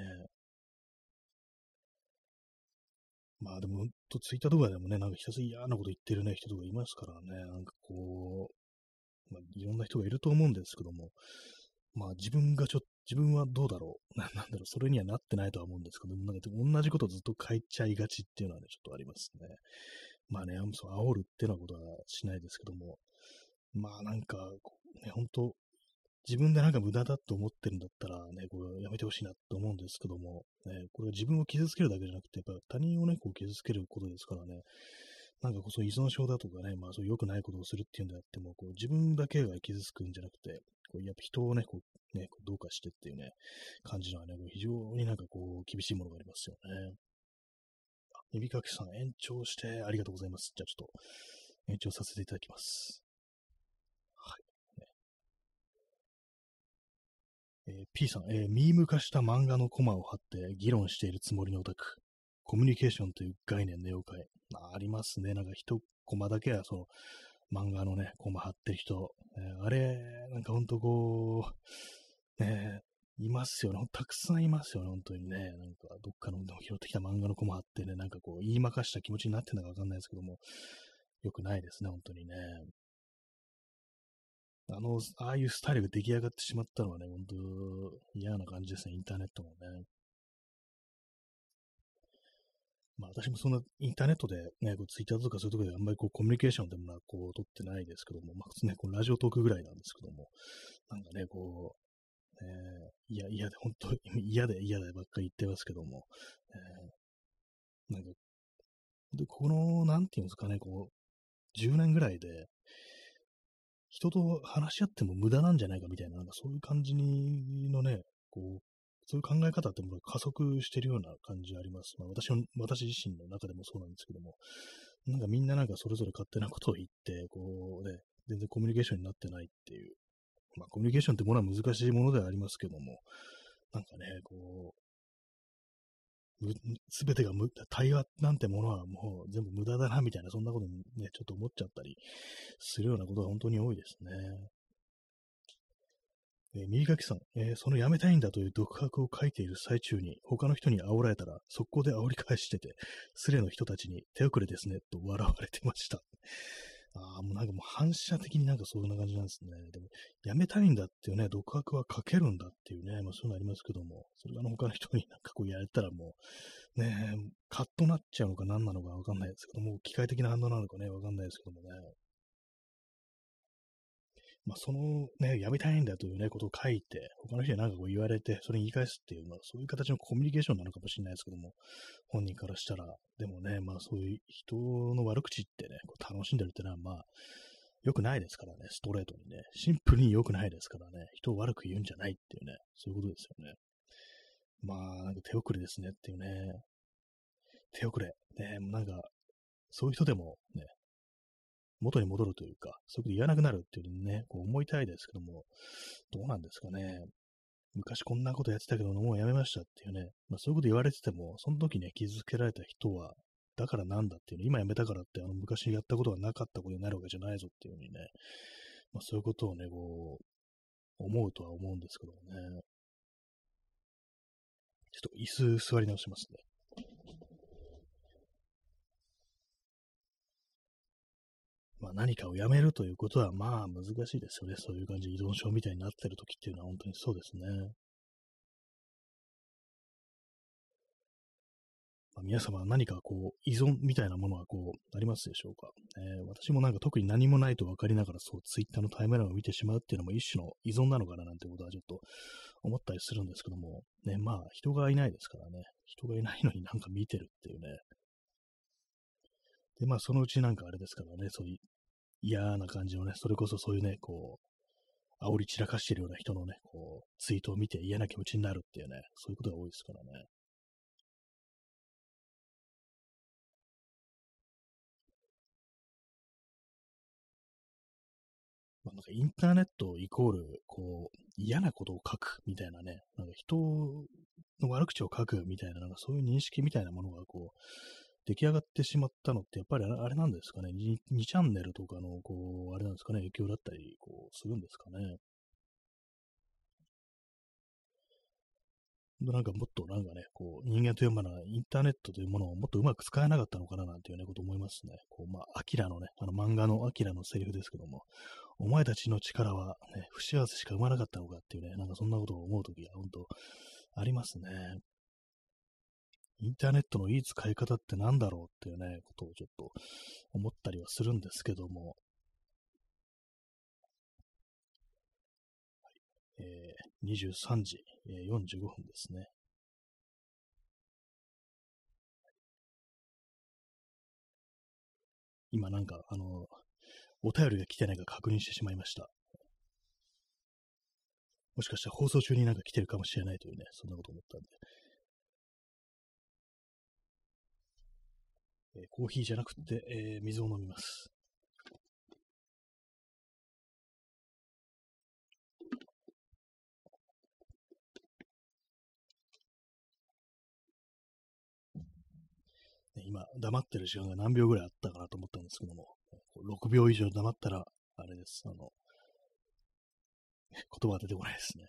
S1: まあでも、とツイッターとかでもね、なんかひたすら嫌なこと言ってるね、人とかいますからね、なんかこう、まあ、いろんな人がいると思うんですけども、まあ自分がちょっ、自分はどうだろう。なんだろう、それにはなってないとは思うんですけど、なんか同じことずっと書いちゃいがちっていうのはね、ちょっとありますね。まあね、そう、煽るっていうようなことはしないですけども、まあなんか、ね、本当自分でなんか無駄だと思ってるんだったらね、これやめてほしいなと思うんですけども、ね、これは自分を傷つけるだけじゃなくて、やっぱ他人をね、こう傷つけることですからね、なんかこそ依存症だとかね、まあそう良くないことをするっていうんであっても、こう自分だけが傷つくんじゃなくて、こうやっぱ人をね、こうね、こうどうかしてっていうね、感じのはね、非常になんかこう厳しいものがありますよね。あ、指かきさん延長してありがとうございます。じゃあちょっと延長させていただきます。はい。えー、P さん、えー、ミーム化した漫画のコマを貼って議論しているつもりのオタク。コミュニケーションという概念の妖怪。ありますね。なんか一コマだけは、その、漫画のね、コマ貼ってる人。えー、あれ、なんかほんとこう、ね、いますよね。たくさんいますよね、本当にね。なんか、どっかの拾ってきた漫画のコマ貼ってね、なんかこう、言いまかした気持ちになってるのかわかんないですけども、よくないですね、本当にね。あの、ああいうスタイルが出来上がってしまったのはね、本当嫌な感じですね、インターネットもね。まあ私もそんなインターネットでね、こうツイッターとかそういうところであんまりこうコミュニケーションでもな、こう取ってないですけども、まあね、このラジオトークぐらいなんですけども、なんかね、こう、えー、いや、嫌で、本当嫌で嫌でばっかり言ってますけども、えー、なんか、で、この、なんていうんですかね、こう、10年ぐらいで、人と話し合っても無駄なんじゃないかみたいな、なんかそういう感じのね、こう、そういう考え方っても加速してるような感じあります。まあ私の、私自身の中でもそうなんですけども、なんかみんななんかそれぞれ勝手なことを言って、こうね、全然コミュニケーションになってないっていう。まあコミュニケーションってものは難しいものではありますけども、なんかね、こう、すべてが無、対話なんてものはもう全部無駄だな、みたいな、そんなことにね、ちょっと思っちゃったりするようなことが本当に多いですね。え、右書きさん、えー、その辞めたいんだという独白を書いている最中に、他の人に煽られたら、速攻で煽り返してて、スレの人たちに手遅れですね、と笑われてました。ああ、もうなんかもう反射的になんかそんな感じなんですね。でも、辞めたいんだっていうね、独白は書けるんだっていうね、まあそういうのありますけども、それがあの他の人になんかこうやれたらもう、ね、カッとなっちゃうのか何なのかわかんないですけども、機械的な反応なのかね、わかんないですけどもね。まあ、そのね、やめたいんだというね、ことを書いて、他の人になんかこう言われて、それに言い返すっていうのは、そういう形のコミュニケーションなのかもしれないですけども、本人からしたら、でもね、まあそういう人の悪口ってね、こう楽しんでるってのは、まあ、良くないですからね、ストレートにね。シンプルに良くないですからね、人を悪く言うんじゃないっていうね、そういうことですよね。まあ、なんか手遅れですねっていうね。手遅れ。ね、なんか、そういう人でもね、元に戻るというか、そういうこと言わなくなるっていうね、こう思いたいですけども、どうなんですかね。昔こんなことやってたけど、もうやめましたっていうね、まあ、そういうこと言われてても、その時ね、気づけられた人は、だからなんだっていうね、今やめたからって、あの、昔やったことがなかったことになるわけじゃないぞっていうふうにね、まあ、そういうことをね、こう、思うとは思うんですけどもね。ちょっと椅子座り直しますね。まあ何かをやめるということはまあ難しいですよね。そういう感じ、依存症みたいになってる時っていうのは本当にそうですね。まあ、皆様は何かこう依存みたいなものはこうありますでしょうか、えー、私もなんか特に何もないと分かりながらそうツイッターのタイムラインを見てしまうっていうのも一種の依存なのかななんてことはちょっと思ったりするんですけども、ね、まあ人がいないですからね、人がいないのになんか見てるっていうね、で、まあ、そのうちなんかあれですからね、そういう嫌な感じのね、それこそそういうね、こう、煽り散らかしてるような人のね、こう、ツイートを見て嫌な気持ちになるっていうね、そういうことが多いですからね。まあ、なんかインターネットイコール、こう、嫌なことを書くみたいなね、なんか人の悪口を書くみたいな、なんかそういう認識みたいなものが、こう、出来上がってしまったのって、やっぱりあれなんですかね？2、2チャンネルとかの、こう、あれなんですかね、影響だったり、こう、するんですかね？なんかもっとなんかね、こう、人間というものはインターネットというものをもっとうまく使えなかったのかななんていうね、こと思いますね。こう、まあ、アキラのね、あの漫画のアキラのセリフですけども、お前たちの力はね、不幸せしか生まなかったのかっていうね、なんかそんなことを思うときが本当ありますね。インターネットのいい使い方って何だろうっていうね、ことをちょっと思ったりはするんですけども、はいえー、23時、えー、45分ですね。今なんか、あの、お便りが来てないか確認してしまいました。もしかしたら放送中になんか来てるかもしれないというね、そんなこと思ったんで、えー、コーヒーじゃなくて、えー、水を飲みます。今、黙ってる時間が何秒ぐらいあったかなと思ったんですけども、6秒以上黙ったら、あれです。あの、言葉が出てこないですね。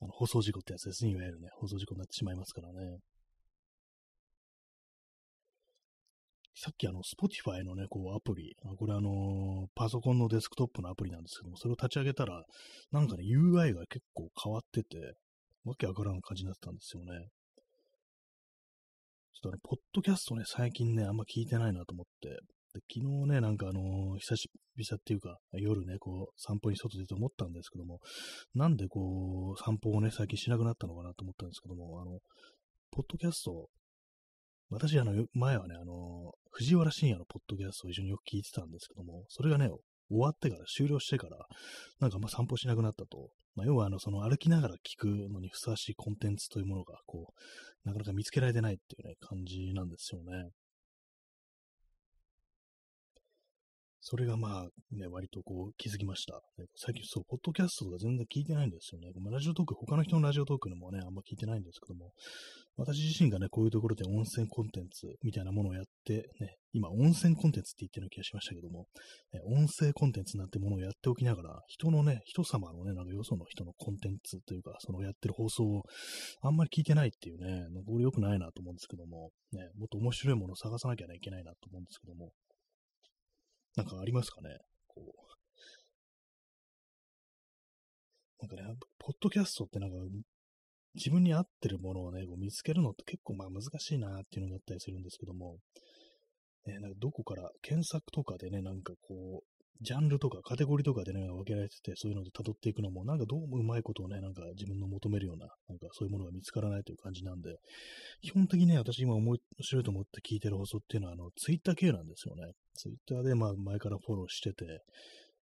S1: あの、放送事故ってやつですね。いわゆるね、放送事故になってしまいますからね。さっきあの、Spotify のね、こう、アプリ、これあの、パソコンのデスクトップのアプリなんですけども、それを立ち上げたら、なんかね、UI が結構変わってて、わけわからん感じになってたんですよね。ちょっとあの、ポッドキャストね、最近ね、あんま聞いてないなと思って、で昨日ね、なんかあのー、久しぶりっていうか、夜ね、こう、散歩に外出て思ったんですけども、なんでこう、散歩をね、最近しなくなったのかなと思ったんですけども、あの、ポッドキャスト私、あの、前はね、あの、藤原信也のポッドキャストを一緒によく聞いてたんですけども、それがね、終わってから、終了してから、なんかまあ散歩しなくなったと。まあ、要は、あの、その歩きながら聞くのにふさわしいコンテンツというものが、こう、なかなか見つけられてないっていうね、感じなんですよね。それがまあね、割とこう気づきました。最近そう、ポッドキャストとか全然聞いてないんですよね。ラジオトーク、他の人のラジオトークのもね、あんま聞いてないんですけども、私自身がね、こういうところで温泉コンテンツみたいなものをやって、ね、今、温泉コンテンツって言ってるような気がしましたけども、ね、音声コンテンツなんてものをやっておきながら、人のね、人様のね、なんかよその人のコンテンツというか、そのやってる放送をあんまり聞いてないっていうね、これ良くないなと思うんですけども、ね、もっと面白いものを探さなきゃいけないなと思うんですけども、なんかありますかね？こう。なんかね、ポッドキャストってなんか、自分に合ってるものをね、こう見つけるのって結構まあ難しいなっていうのがあったりするんですけども、ね、なんかどこから検索とかでね、なんかこう、ジャンルとかカテゴリーとかでね、分けられてて、そういうので辿っていくのも、なんかどうもうまいことをね、なんか自分の求めるような、なんかそういうものが見つからないという感じなんで、基本的にね、私今面白いと思って聞いてる放送っていうのは、あの、ツイッター系なんですよね。ツイッターで、まあ、前からフォローしてて、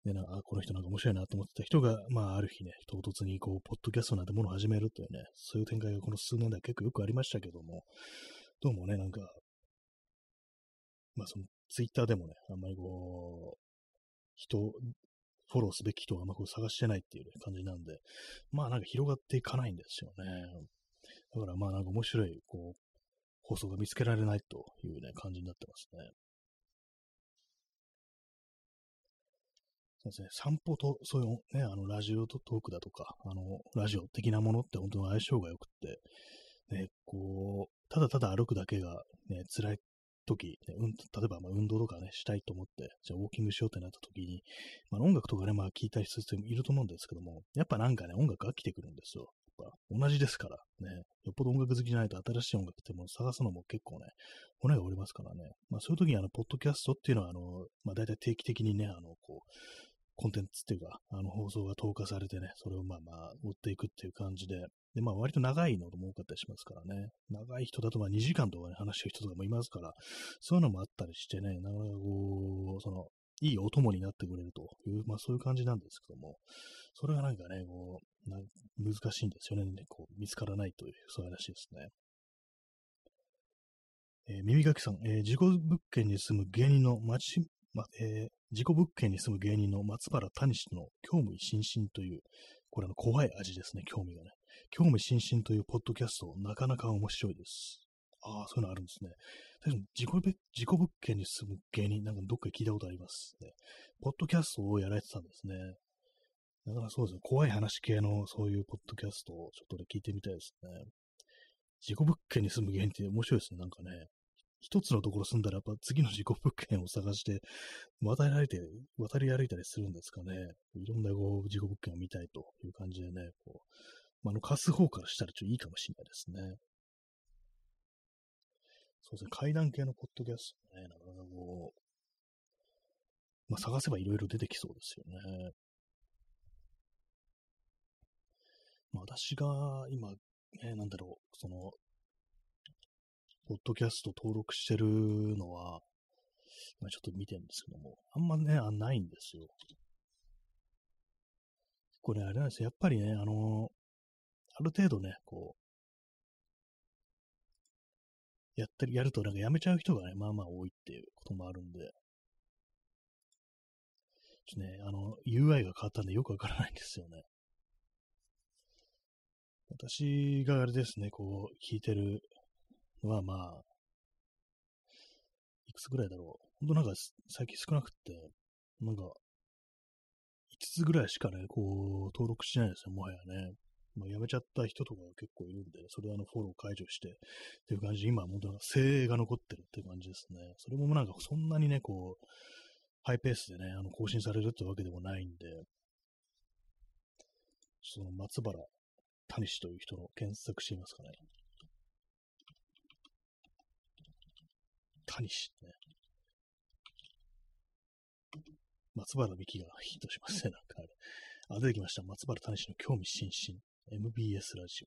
S1: で、なあ、この人なんか面白いなと思ってた人が、まあ、ある日ね、唐突にこう、ポッドキャストなんてものを始めるというね、そういう展開がこの数年では結構よくありましたけども、どうもね、なんか、まあ、その、ツイッターでもね、あんまりこう、人、フォローすべき人があんまこう探してないっていう、感じなんで、まあなんか広がっていかないんですよね。だからまあなんか面白い、こう、放送が見つけられないというね、感じになってますね。そうですね、散歩と、そういうね、あの、ラジオとトークだとか、あの、ラジオ的なものって本当に相性が良くって、ね、こう、ただただ歩くだけがね、辛い時、ね、うん、例えばま運動とかね、したいと思って、じゃあウォーキングしようってなった時に、まあ、音楽とかね、まあ聞いたりする人もいると思うんですけども、やっぱなんかね、音楽飽きてくるんですよ。やっぱ同じですからね、よっぽど音楽好きじゃないと新しい音楽っても探すのも結構ね、骨が折れますからね。まあそういう時にあの、ポッドキャストっていうのはあの、まあ大体定期的にね、あの、こう、コンテンツっていうか、あの放送が投下されてね、それをまあまあ追っていくっていう感じで、で、まあ割と長いのも多かったりしますからね。長い人だとまあ2時間とかね、話してる人とかもいますから、そういうのもあったりしてね、なかなかこう、その、いいお供になってくれるという、まあそういう感じなんですけども、それがなんかね、こう、難しいんですよね。こう見つからないという、そういう話ですね。えー、耳かきさん、えー、事故物件に住む芸人の町、ま、えー、事故物件に住む芸人の松原谷氏の興味津々という、これの怖い味ですね、興味がね。興味津々というポッドキャスト、なかなか面白いです。ああ、そういうのあるんですね。確かに事故事故物件に住む芸人、なんかどっか聞いたことあります、ね。ポッドキャストをやられてたんですね。だからそうですね、怖い話系のそういうポッドキャストをちょっとね、聞いてみたいですね。事故物件に住む芸人って面白いですね、なんかね。一つのところ住んだら、やっぱ次の事故物件を探して、渡り歩いて、渡り歩いたりするんですかね。いろんなこう事故物件を見たいという感じでね、こう、まあ、あの、貸す方からしたらちょっといいかもしれないですね。そうですね、階段系のポッドキャストね、なかなかこう、まあ、探せばいろいろ出てきそうですよね。まあ、私が今、ね、なんだろう、その、ポッドキャスト登録してるのは、まあ、ちょっと見てるんですけども、あんまね、あないんですよ。これあれなんですよ。やっぱりね、あの、ある程度ね、こう、やったり、やるとなんかやめちゃう人がね、まあまあ多いっていうこともあるんで、ちょっとね、あの、UI が変わったんでよくわからないんですよね。私があれですね、こう、聞いてるはまあ、いくつぐらいだろう。ほんとなんか最近少なくって、なんか、5つぐらいしかね、こう、登録してないですよ、もはやね。まあ、辞めちゃった人とかが結構いるんで、それはあのフォロー解除して、っていう感じで、今は本当なんか精鋭が残ってるっていう感じですね。それもなんかそんなにね、こう、ハイペースでね、あの更新されるってわけでもないんで、その松原谷氏という人の検索してみますかね。谷氏ね。松原美希がヒットしますね、なんかあれ。あ、出てきました。松原谷氏の興味津々。MBS ラジ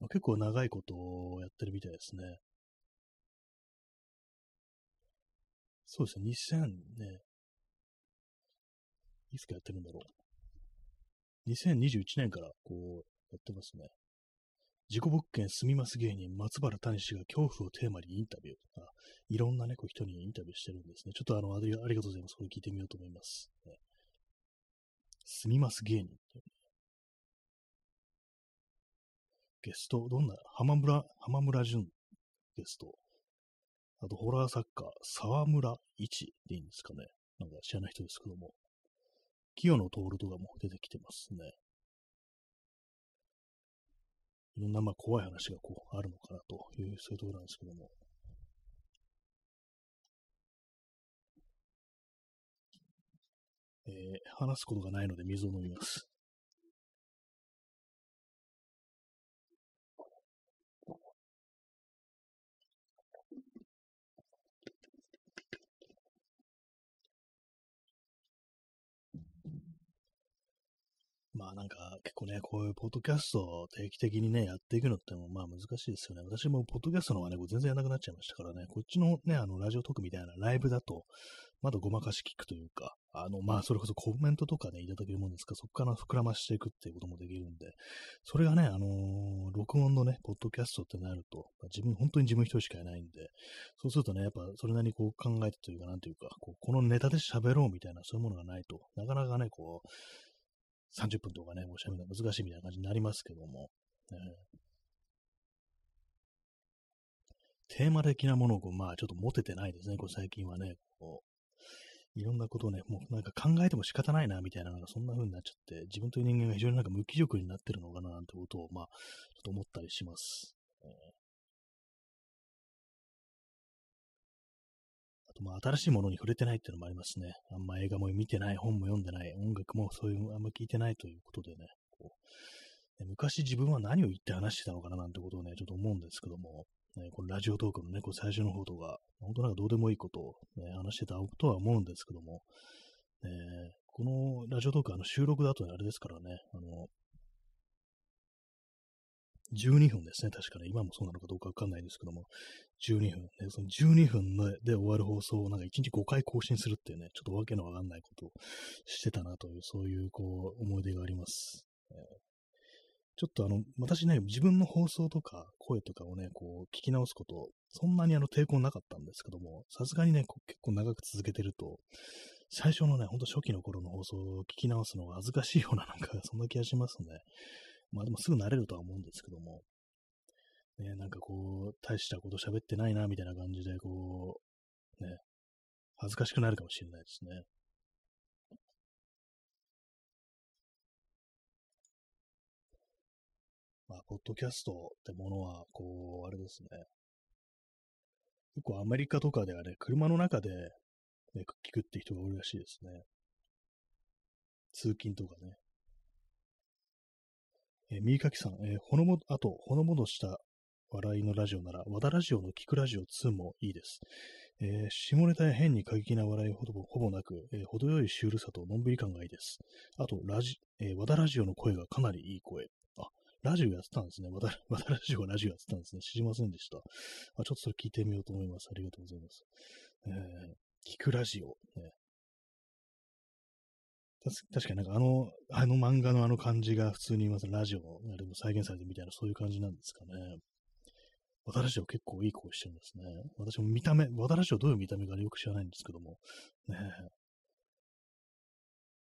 S1: オ。結構長いことをやってるみたいですね。そうですね、2000ね、いつかやってるんだろう。2021年からこうやってますね。事故物件住みます芸人松原谷氏が恐怖をテーマにインタビューとか、いろんなね、こう人にインタビューしてるんですね。ちょっとあの、ありがとうございます。これ聞いてみようと思います。ね、住みます芸人ゲスト、どんな、浜村、浜村淳ゲスト。あと、ホラー作家、沢村一でいいんですかね。なんか知らない人ですけども。清野徹とかも出てきてますね。いろんな、まあ、怖い話がこう、あるのかなという、そういうところなんですけども。えー、話すことがないので水を飲みます。まあなんか結構ね、こういうポッドキャストを定期的にね、やっていくのってもまあ難しいですよね。私もポッドキャストの方がね、全然やらなくなっちゃいましたからね、こっちのね、あの、ラジオトークみたいなライブだと、まだごまかし聞くというか、あの、まあ、それこそコメントとかね、いただけるもんですから、そこから膨らましていくっていうこともできるんで、それがね、あのー、録音のね、ポッドキャストってなると、まあ、自分、本当に自分一人しかいないんで、そうするとね、やっぱそれなりにこう考えてというか、なんというか、こうこのネタで喋ろうみたいな、そういうものがないと、なかなかね、こう、30分とかね、もう喋るの難しいみたいな感じになりますけども、ね、テーマ的なものを、まあ、ちょっと持ててないですね、こう最近はね。こういろんなことをね、もうなんか考えても仕方ないな、みたいな、なんかそんな風になっちゃって、自分という人間が非常になんか無気力になってるのかな、なんてことを、まあ、ちょっと思ったりします。えー、まあ、新しいものに触れてないっていうのもありますね。あんま映画も見てない、本も読んでない、音楽もそういう、あんま聞いてないということでね、こう昔自分は何を言って話してたのかななんてことをね、ちょっと思うんですけども、ね、このラジオトークのね、こう最初の方とか、本当なんかどうでもいいことを、ね、話してたとは思うんですけども、ね、このラジオトークあの収録だとあれですからね、あの、12分ですね、確かね、今もそうなのかどうかわかんないですけども、12分、ね、その12分で終わる放送をなんか1日5回更新するっていうね、ちょっとわけのわかんないことをしてたなという、そういうこう、思い出があります。えーちょっとあの、私ね、自分の放送とか声とかをね、こう聞き直すこと、そんなにあの抵抗なかったんですけども、さすがにね、結構長く続けてると、最初のね、ほんと初期の頃の放送を聞き直すのが恥ずかしいようななんか、そんな気がしますね。まあでもすぐ慣れるとは思うんですけども、ね、なんかこう、大したこと喋ってないな、みたいな感じで、こう、ね、恥ずかしくなるかもしれないですね。まあ、ポッドキャストってものは、こう、あれですね。結構アメリカとかではね、車の中で、ね、聞くって人が多いらしいですね。通勤とかね。えー、右かきさん、えー、ほのも、あと、ほのぼのした笑いのラジオなら、和田ラジオの聞くラジオ2もいいです。えー、下ネタや変に過激な笑いほどほぼなく、えー、程よいシュールさとのんびり感がいいです。あと、ラジ、えー、和田ラジオの声がかなりいい声。あ、ラジオやってたんですね。また、またラジオがラジオやってたんですね。知りませんでした。あちょっとそれ聞いてみようと思います。ありがとうございます。えー、聞くラジオ。ね、確かになんかあの、あの漫画のあの感じが普通にます。ラジオのあれも再現されてみたいなそういう感じなんですかね。和田ラジオ結構いい声してるんですね。私も見た目、和田ラジオどういう見た目かよく知らないんですけども。ね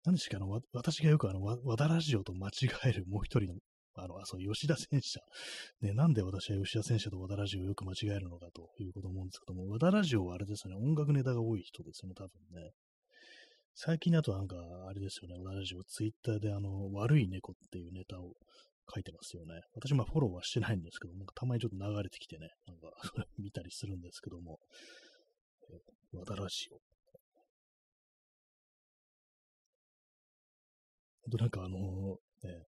S1: 何でしたっけあの、私がよくあの、和田ラジオと間違えるもう一人のあの、あ、そう、吉田戦車。ね、なんで私は吉田戦車と和田ラジオをよく間違えるのかということを思うんですけども、和田ラジオはあれですね、音楽ネタが多い人ですよね、多分ね。最近だとなんか、あれですよね、ラジオ、ツイッターであの、悪い猫っていうネタを書いてますよね。私もフォローはしてないんですけども、たまにちょっと流れてきてね、なんか、見たりするんですけども、和田ラジオ。あとなんかあのね、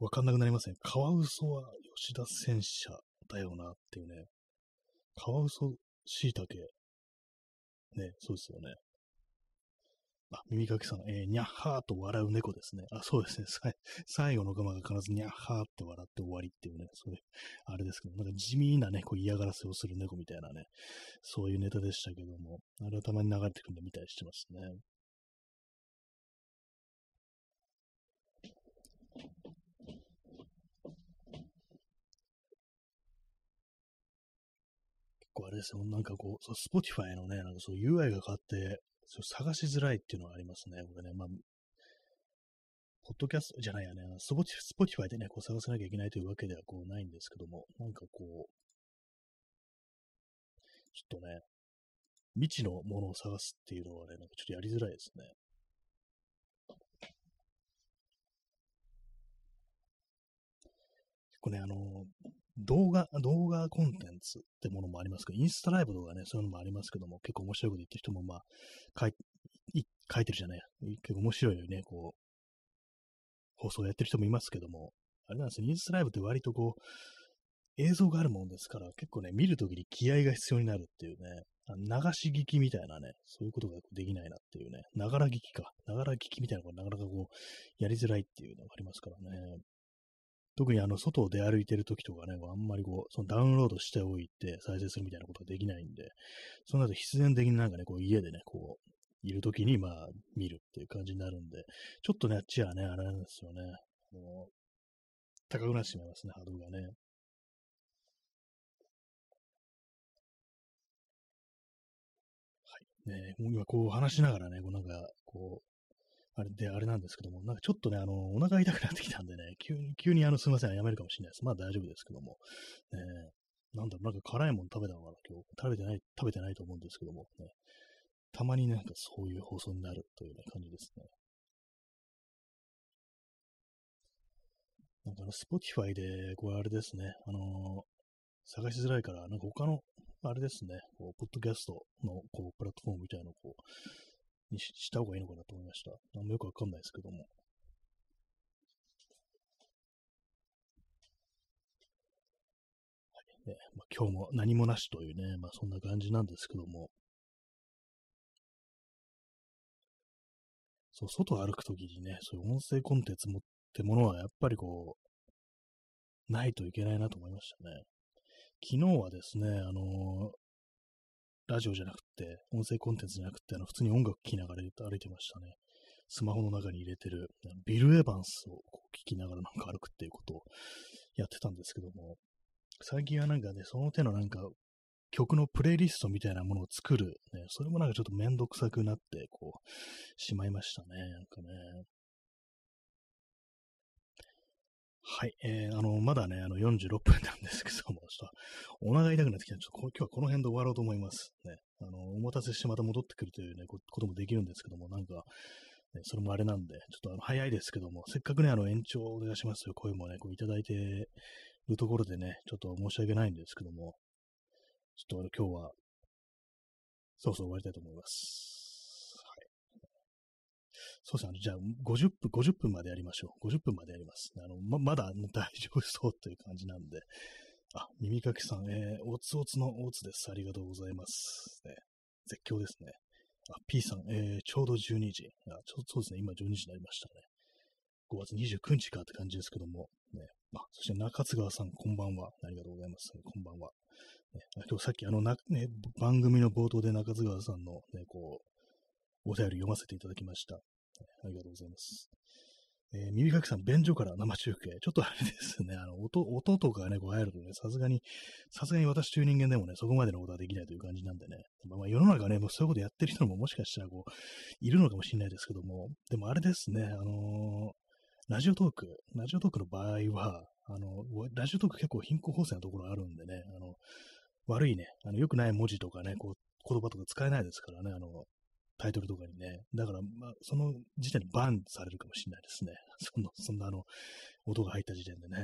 S1: わかんなくなりますね。カワウソは吉田戦車だよなっていうね。カワウソ、椎茸。ね、そうですよね。あ、耳かきさん、えー、にゃっはーと笑う猫ですね。あ、そうですね。最後のガマが必ずにゃっはーって笑って終わりっていうね、そういう、あれですけど、なんか地味なね、こう嫌がらせをする猫みたいなね、そういうネタでしたけども、あれはたまに流れてくるんで見たりしてますね。結構あれですよ、なんかこう、そう、Spotify のね、なんかそう UI が変わって、探しづらいっていうのがありますね、これね。まあ、ポッドキャストじゃないやね、Spotify でね、こう探さなきゃいけないというわけではこうないんですけども、なんかこう、ちょっとね、未知のものを探すっていうのはね、なんかちょっとやりづらいですね。結構ね、あの、動画、動画コンテンツってものもありますけど、インスタライブとかね、そういうのもありますけども、結構面白いこと言ってる人もまあ、書い書いてるじゃない結構面白いよね、こう、放送やってる人もいますけども、あれなんですよ、インスタライブって割とこう、映像があるもんですから、結構ね、見るときに気合が必要になるっていうね、流し聞きみたいなね、そういうことができないなっていうね、ながら聞きか。ながら聞きみたいなのがなかなかこう、やりづらいっていうのがありますからね。特にあの、外を出歩いてる時とかね、あんまりこう、そのダウンロードしておいて再生するみたいなことができないんで、そうなると必然的になんかね、こう家でね、こう、いる時にまあ見るっていう感じになるんで、ちょっとね、あっちはね、あれなんですよね。もう高くなってしまいますね、ハードルがね。ね、今こう話しながらね、こうなんか、こう、あれで、あれなんですけども、なんかちょっとね、あの、お腹痛くなってきたんでね、急に、急にあの、すいません、やめるかもしれないです。まあ大丈夫ですけども。ね、なんだろう、なんか辛いもの食べたのかな、今日。食べてない、食べてないと思うんですけども、ね、たまになんかそういう放送になるという、ね、感じですね。なんかあの、Spotify で、これあれですね、あの、探しづらいから、なんか他のあれですね、こう、ポッドキャストの、こう、プラットフォームみたいなのを、こう、にした方がいいのかなと思いました。あんまよくわかんないですけども。はいねまあ、今日も何もなしというね、まあそんな感じなんですけども。そう、外歩くときにね、そういう音声コンテンツ持ってものはやっぱりこう、ないといけないなと思いましたね。昨日はですね、あのー、ラジオじゃなくて、音声コンテンツじゃなくて、あの、普通に音楽聴きながら歩いてましたね。スマホの中に入れてる、ビル・エヴァンスをこう聞きながらなんか歩くっていうことをやってたんですけども、最近はなんかね、その手のなんか曲のプレイリストみたいなものを作る、ね、それもなんかちょっとめんどくさくなって、こう、しまいましたね。なんかね。はい。えー、あの、まだね、あの、46分なんですけども、ちょっと、お腹痛くなってきたちょっと今日はこの辺で終わろうと思います。ね。あの、お待たせしてまた戻ってくるというね、こともできるんですけども、なんか、ね、それもあれなんで、ちょっとあの、早いですけども、せっかくね、あの、延長お願いしますという声もね、こういただいてるところでね、ちょっと申し訳ないんですけども、ちょっとあの今日は、そうそう終わりたいと思います。そうですね。じゃあ、50分、50分までやりましょう。50分までやります。あの、ま、まだ大丈夫そうという感じなんで。あ、耳かきさん、えー、おつおつのおつです。ありがとうございます。ね、絶叫ですね。あ、P さん、えー、ちょうど12時。あちょそうですね。今12時になりましたね。5月29日かって感じですけども。ね、あ、そして中津川さん、こんばんは。ありがとうございます。こんばんは。ね、今日さっきあのな、ね、番組の冒頭で中津川さんのね、こう、お便り読ませていただきました。ありがとうございます。えー、耳かきさん、便所から生中継。ちょっとあれですね、あの、音、音とかね、こう入るとね、さすがに、さすがに私という人間でもね、そこまでのことはできないという感じなんでね。まあ、まあ、世の中ね、もうそういうことやってる人ももしかしたらこう、いるのかもしれないですけども、でもあれですね、あのー、ラジオトーク、ラジオトークの場合は、あの、ラジオトーク結構貧困法制なところあるんでね、あの、悪いね、あの、良くない文字とかね、こう、言葉とか使えないですからね、あの、タイトルとかにね。だから、まあ、その時点でバンされるかもしれないですね。その、そんなあの、音が入った時点でね。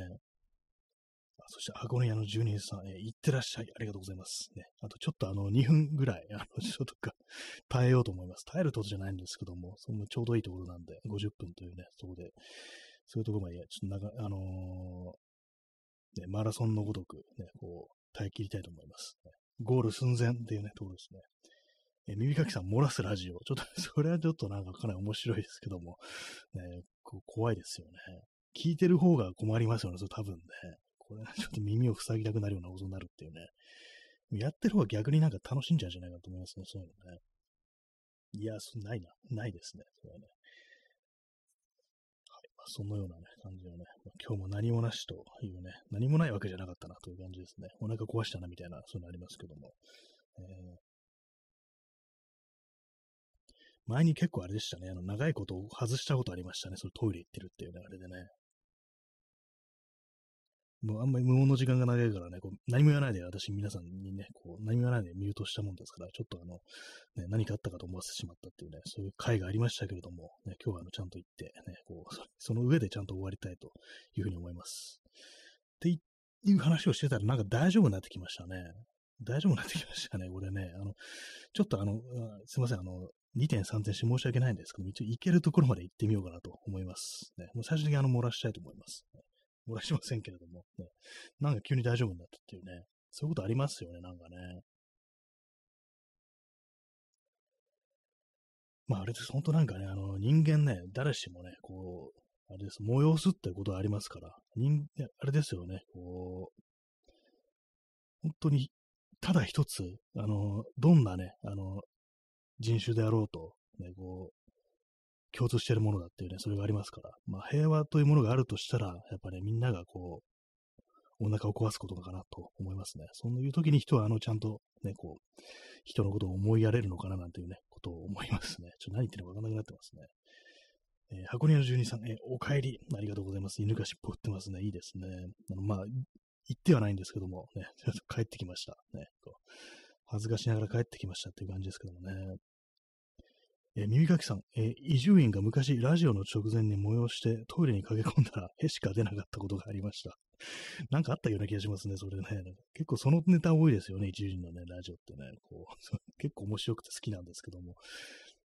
S1: あそして、箱根屋の住人さん、えー、行ってらっしゃい。ありがとうございます。ね。あと、ちょっとあの、2分ぐらい、あの、ちょっとか、耐えようと思います。耐えるとじゃないんですけども、そのちょうどいいところなんで、50分というね、そこで、そういうところまで、ちょっと長、あのー、ね、マラソンのごとく、ね、こう、耐え切りたいと思います。ゴール寸前っていうね、ところですね。えー、耳かきさん漏らすラジオ。ちょっと、それはちょっとなんかかなり面白いですけども、ね、こ怖いですよね。聞いてる方が困りますよね、それ多分ね。これは、ちょっと耳を塞ぎたくなるようなことになるっていうね。やってる方が逆になんか楽しんじゃうんじゃないかと思いますね、そういうのね。いや、そないな。ないですね。それはね。はい。まあ、そのようなね、感じのね、まあ、今日も何もなしというね、何もないわけじゃなかったなという感じですね。お腹壊したなみたいな、そういうのありますけども。えー前に結構あれでしたね。あの、長いことを外したことありましたね。そのトイレ行ってるっていう流れでね。もうあんまり無音の時間が長いからね、こう何も言わないで私皆さんにね、こう何も言わないでミュートしたもんですから、ちょっとあの、ね、何かあったかと思わせてしまったっていうね、そういう回がありましたけれども、ね、今日はあのちゃんと行って、ね、こう、その上でちゃんと終わりたいというふうに思います。っていう話をしてたらなんか大丈夫になってきましたね。大丈夫になってきましたね、これね。あの、ちょっとあの、すいません、あの、2点3点して申し訳ないんですけど、一応行けるところまで行ってみようかなと思います。ね、もう最終的にあの、漏らしたいと思います。漏らしませんけれども、ね、なんか急に大丈夫になったっていうね、そういうことありますよね、なんかね。まあ、あれです。本当なんかね、あの、人間ね、誰しもね、こう、あれです、催すってことはありますから、人、あれですよね、こう、本当に、ただ一つ、あの、どんなね、あの、人種であろうと、ね、こう、共通しているものだっていうね、それがありますから、まあ、平和というものがあるとしたら、やっぱね、みんながこう、お腹を壊すことかなと思いますね。そういう時に人は、あの、ちゃんとね、こう、人のことを思いやれるのかななんていうね、ことを思いますね。ちょっと何言ってるのかわかんなくなってますね。えー、箱庭の住人さん、えー、お帰り。ありがとうございます。犬が尻尾振ってますね。いいですね。あの、まあ、言ってはないんですけども、ね、帰ってきました。ね、恥ずかしながら帰ってきましたっていう感じですけどもね。え、耳かきさん、え伊集院が昔ラジオの直前に催してトイレに駆け込んだら へしか出なかったことがありました。なんかあったような気がしますね、それね。結構そのネタ多いですよね、一時のね、ラジオってね。こう 結構面白くて好きなんですけども。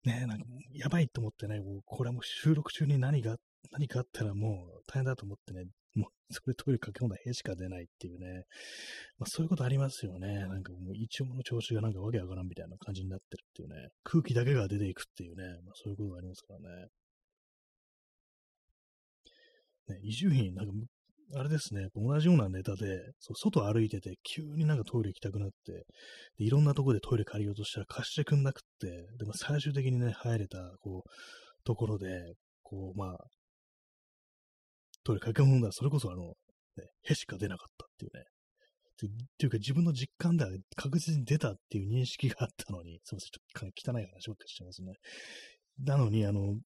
S1: ねなんか、やばいと思ってね、これはもう収録中に何が、何かあったらもう大変だと思ってね、もう それトイレ駆け込んだらへしか出ないっていうね。まあそういうことありますよね。なんかもう一応の調子がなんかわけわからんみたいな感じになってるっていうね。空気だけが出ていくっていうね。まあそういうことがありますからね。ね、移住品、なんかあれですね、同じようなネタで、そう外歩いてて、急になんかトイレ行きたくなって、でいろんなとこでトイレ借りようとしたら貸してくんなくって、でも最終的にね、入れた、こう、ところで、こう、まあ、トイレ駆け込んだ、それこそあの、ね、へしか出なかったっていうね。っていうか自分の実感では確実に出たっていう認識があったのに、すみません、ちょっと汚い話ばっかりしてますね。なのに、あの、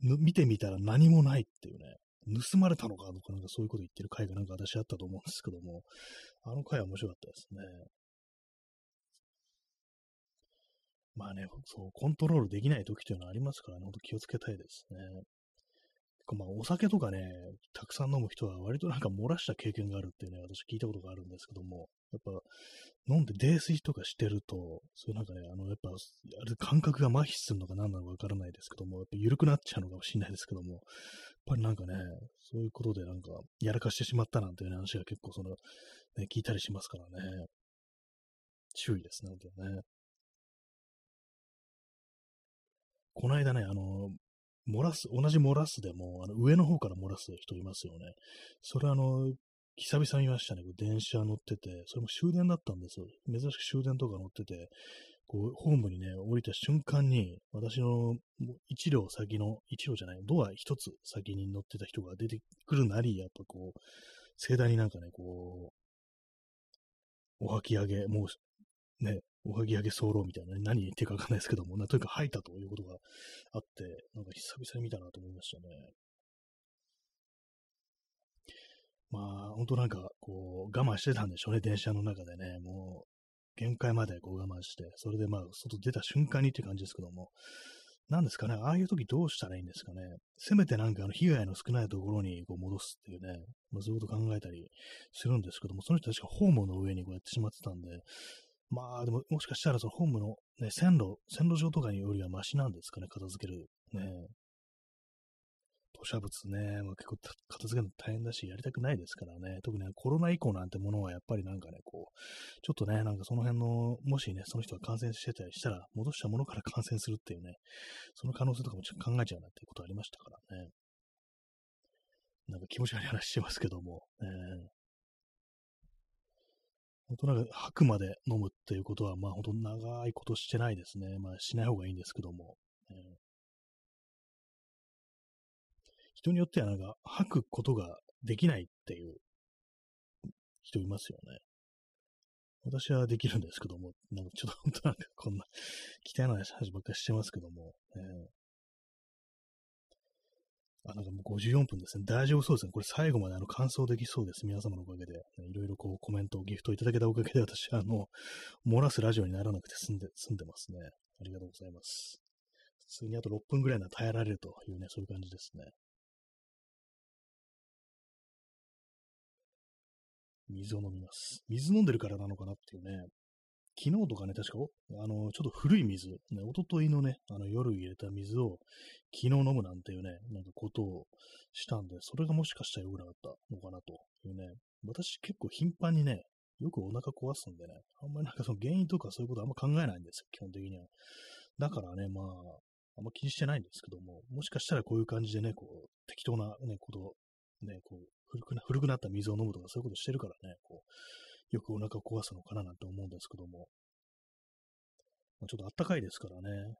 S1: 見てみたら何もないっていうね。盗まれたのかとか、なんかそういうこと言ってる回がなんか私あったと思うんですけども、あの回は面白かったですね。まあね、そう、コントロールできない時というのはありますからね、ほんと気をつけたいですね。まあ、お酒とかね、たくさん飲む人は割となんか漏らした経験があるっていうね、私聞いたことがあるんですけども、やっぱ飲んで泥酔とかしてると、そういうなんかね、あの、やっぱ、あれ感覚が麻痺するのか何なのかわからないですけども、やっぱ緩くなっちゃうのかもしれないですけども、やっぱりなんかね、そういうことでなんか、やらかしてしまったなんていう話が結構その、ね、聞いたりしますからね。注意ですね、本当にね。この間ね、あの、漏らす、同じ漏らすでも、あの上の方から漏らす人いますよね。それあの、久々見ましたね。電車乗ってて、それも終電だったんですよ。珍しく終電とか乗ってて、こう、ホームにね、降りた瞬間に、私の一両先の、一両じゃない、ドア一つ先に乗ってた人が出てくるなり、やっぱこう、盛大になんかね、こう、お吐き上げ、もう、ね、おはぎ上げ候みたいな、何言ってるかわかんないですけども、なとにかく吐いたということがあって、なんか久々に見たなと思いましたね。まあ、本当なんか、こう、我慢してたんでしょうね、電車の中でね。もう、限界までこう我慢して、それでまあ、外出た瞬間にって感じですけども、なんですかね、ああいう時どうしたらいいんですかね。せめてなんかあの被害の少ないところにこう戻すっていうね、ま、そういうこと考えたりするんですけども、その人たちがホームの上にこうやってしまってたんで、まあ、でも、もしかしたら、そのホームの、ね、線路、線路上とかによりはマシなんですかね、片付ける。ね。土砂物ね、まあ、結構片付けるの大変だし、やりたくないですからね。特に、ね、コロナ以降なんてものはやっぱりなんかね、こう、ちょっとね、なんかその辺の、もしね、その人が感染してたりしたら、戻したものから感染するっていうね、その可能性とかもちょっと考えちゃうなっていうことありましたからね。なんか気持ち悪い話してますけども、えー、本当なんか吐くまで飲むっていうことは、まあ本当長いことしてないですね。まあしない方がいいんですけども。えー、人によってはなんか吐くことができないっていう人いますよね。私はできるんですけども、なんかちょっと本当なんかこんな汚い話ばっかりしてますけども、えー、あ、なんかもう54分ですね。大丈夫そうですね。これ最後まであの感想できそうです。皆様のおかげで。いろいろこうコメント、ギフトいただけたおかげで私はあの、漏らすラジオにならなくて済んで、済んでますね。ありがとうございます。普通にあと6分ぐらいなら耐えられるというね、そういう感じですね。水を飲みます。水飲んでるからなのかなっていうね。昨日とかね、確か、あの、ちょっと古い水、ね、一昨日のね、あの、夜入れた水を昨日飲むなんていうね、なんかことをしたんで、それがもしかしたら良くなかったのかなというね、私結構頻繁にね、よくお腹壊すんでね、あんまりなんかその原因とかそういうことあんま考えないんですよ、基本的には。だからね、まあ、あんま気にしてないんですけども、もしかしたらこういう感じでね、こう、適当なね、こと、ね、こう、古くな、古くなった水を飲むとかそういうことしてるからね、こう、よくお腹を壊すのかななんて思うんですけども、まあ、ちょっとあったかいですからね。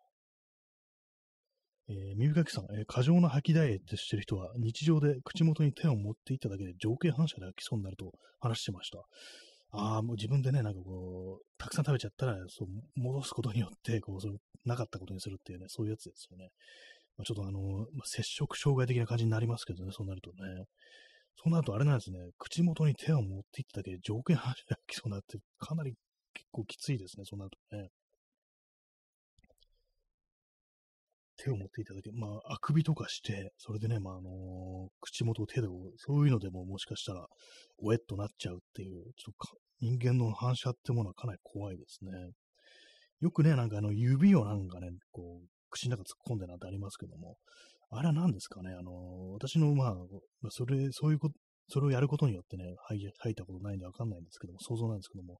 S1: えー、耳かきさん、えー、過剰な吐きダイエットしてる人は日常で口元に手を持っていっただけで条件反射で吐きそうになると話してました。ああ、もう自分でね、なんかこう、たくさん食べちゃったら、そう、戻すことによって、こう、それ、なかったことにするっていうね、そういうやつですよね。まあ、ちょっとあの、まあ、接触障害的な感じになりますけどね、そうなるとね。そうなるとあれなんですね、口元に手を持っていっただけで条件反射できそうになって、かなり結構きついですね、そうなるとね。手を持っていただけ、まあ、あくびとかして、それでね、まあ、あのー、口元を手で、そういうのでももしかしたら、おえっとなっちゃうっていう、ちょっと人間の反射ってものはかなり怖いですね。よくね、なんかあの、指をなんかね、こう、口の中突っ込んでなんてありますけども、あれは何ですかね、あの、私の、まあ、それ、そういうこと、それをやることによってね、吐い吐いたことないんでわかんないんですけども、想像なんですけども、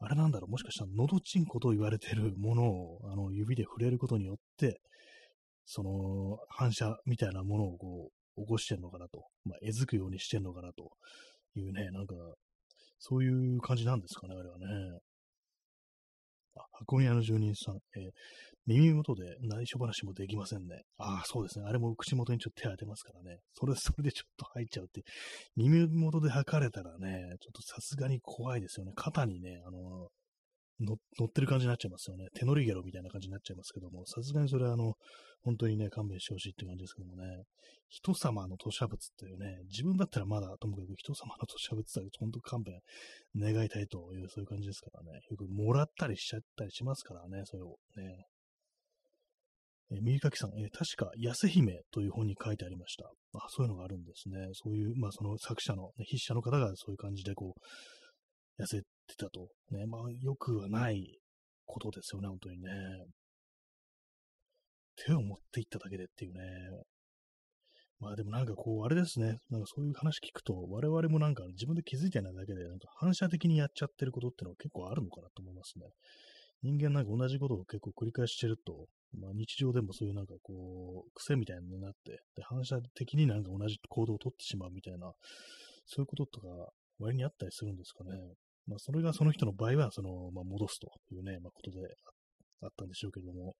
S1: あれなんだろう、もしかしたら、のどちんこと言われてるものを、あの、指で触れることによって、その、反射みたいなものをこう、起こしてんのかなと、まあ、えずくようにしてんのかなというね、なんか、そういう感じなんですかね、あれはね。あ、箱庭の住人さん、えー、耳元で内緒話もできませんね。ああ、そうですね。あれも口元にちょっと手当てますからね。それ、それでちょっと入っちゃうって。耳元で吐かれたらね、ちょっとさすがに怖いですよね。肩にね、あの、乗ってる感じになっちゃいますよね。手乗りゲロみたいな感じになっちゃいますけども、さすがにそれはあの、本当にね、勘弁してほしいって感じですけどもね、人様の吐砂物っていうね、自分だったらまだともかく人様の吐砂物だけど、本当勘弁願いたいという、そういう感じですからね、よくもらったりしちゃったりしますからね、それをね。えー、右かきさん、え、確か、安姫という本に書いてありました。あ、そういうのがあるんですね。そういう、まあ、その作者の、ね、筆者の方がそういう感じで、こう、痩せてたと。ね、まあ、よくはないことですよね、本当にね。手を持っていっただけでっていうね。まあでもなんかこう、あれですね。なんかそういう話聞くと、我々もなんか自分で気づいてないだけで、なんか反射的にやっちゃってることってのは結構あるのかなと思いますね。人間なんか同じことを結構繰り返してると、まあ日常でもそういうなんかこう、癖みたいになって、で反射的になんか同じ行動をとってしまうみたいな、そういうこととか割にあったりするんですかね。まあそれがその人の場合は、その、まあ戻すというね、まあことであったんでしょうけども、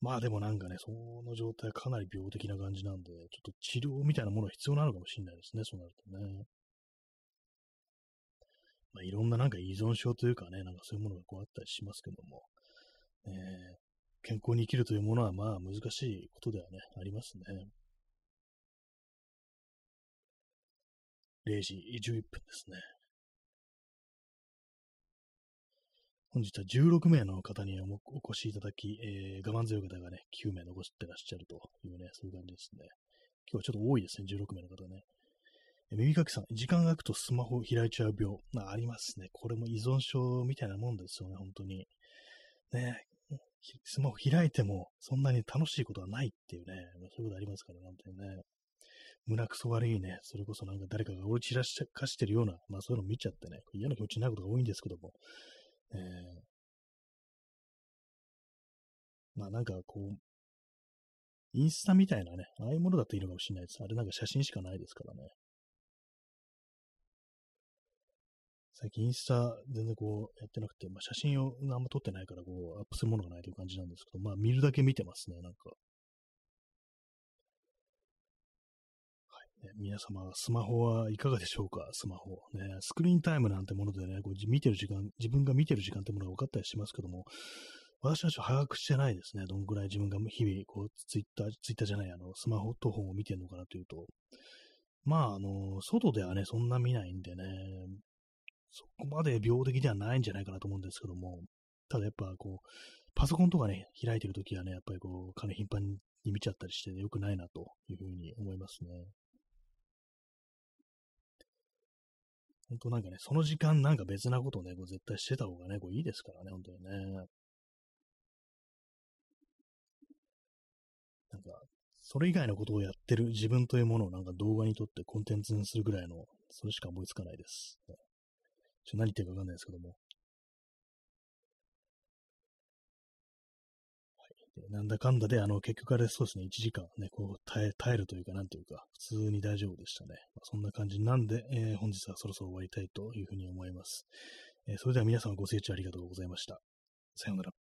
S1: まあでもなんかね、その状態はかなり病的な感じなんで、ちょっと治療みたいなものが必要なのかもしれないですね、そうなるとね。まあいろんななんか依存症というかね、なんかそういうものがこうあったりしますけども、えー、健康に生きるというものはまあ難しいことではね、ありますね。0時11分ですね。本日は16名の方にお越しいただき、えー、我慢強い方がね、9名残してらっしゃるというね、そういう感じですね。今日はちょっと多いですね、16名の方ね。え耳かきさん、時間が空くとスマホを開いちゃう病。あありますね。これも依存症みたいなもんですよね、本当に。ねスマホ開いてもそんなに楽しいことはないっていうね、そういうことありますから、本当にね。胸くそ悪いね、それこそなんか誰かが俺散らかしてるような、まあそういうの見ちゃってね、嫌な気持ちになることが多いんですけども、えー、まあなんかこう、インスタみたいなね、ああいうものだといいのかもしれないです。あれなんか写真しかないですからね。最近インスタ全然こうやってなくて、まあ、写真をあんま撮ってないからこうアップするものがないという感じなんですけど、まあ見るだけ見てますね、なんか。ね、皆様、スマホはいかがでしょうか？スマホ。ね、スクリーンタイムなんてものでね、こう見てる時間、自分が見てる時間ってものが分かったりしますけども、私はちょっと把握してないですね。どんぐらい自分が日々、こう、ツイッター、ツイッターじゃない、あの、スマホと本を見てるのかなというと、まあ、あの、外ではね、そんな見ないんでね、そこまで病的ではないんじゃないかなと思うんですけども、ただやっぱこう、パソコンとかね、開いてるときはね、やっぱりこう、金頻繁に見ちゃったりして、ね、良くないなというふうに思いますね。本当なんかね、その時間なんか別なことをね、こう絶対してた方がね、こういいですからね、本当にね。なんか、それ以外のことをやってる自分というものをなんか動画に撮ってコンテンツにするぐらいの、それしか思いつかないです。ちょ何言ってるかわかんないですけども。なんだかんだで、あの、結局あれそうですね、1時間ね、こう耐え、耐えるというか、なんというか、普通に大丈夫でしたね。まあ、そんな感じなんで、えー、本日はそろそろ終わりたいというふうに思います。えー、それでは皆様ご清聴ありがとうございました。さようなら。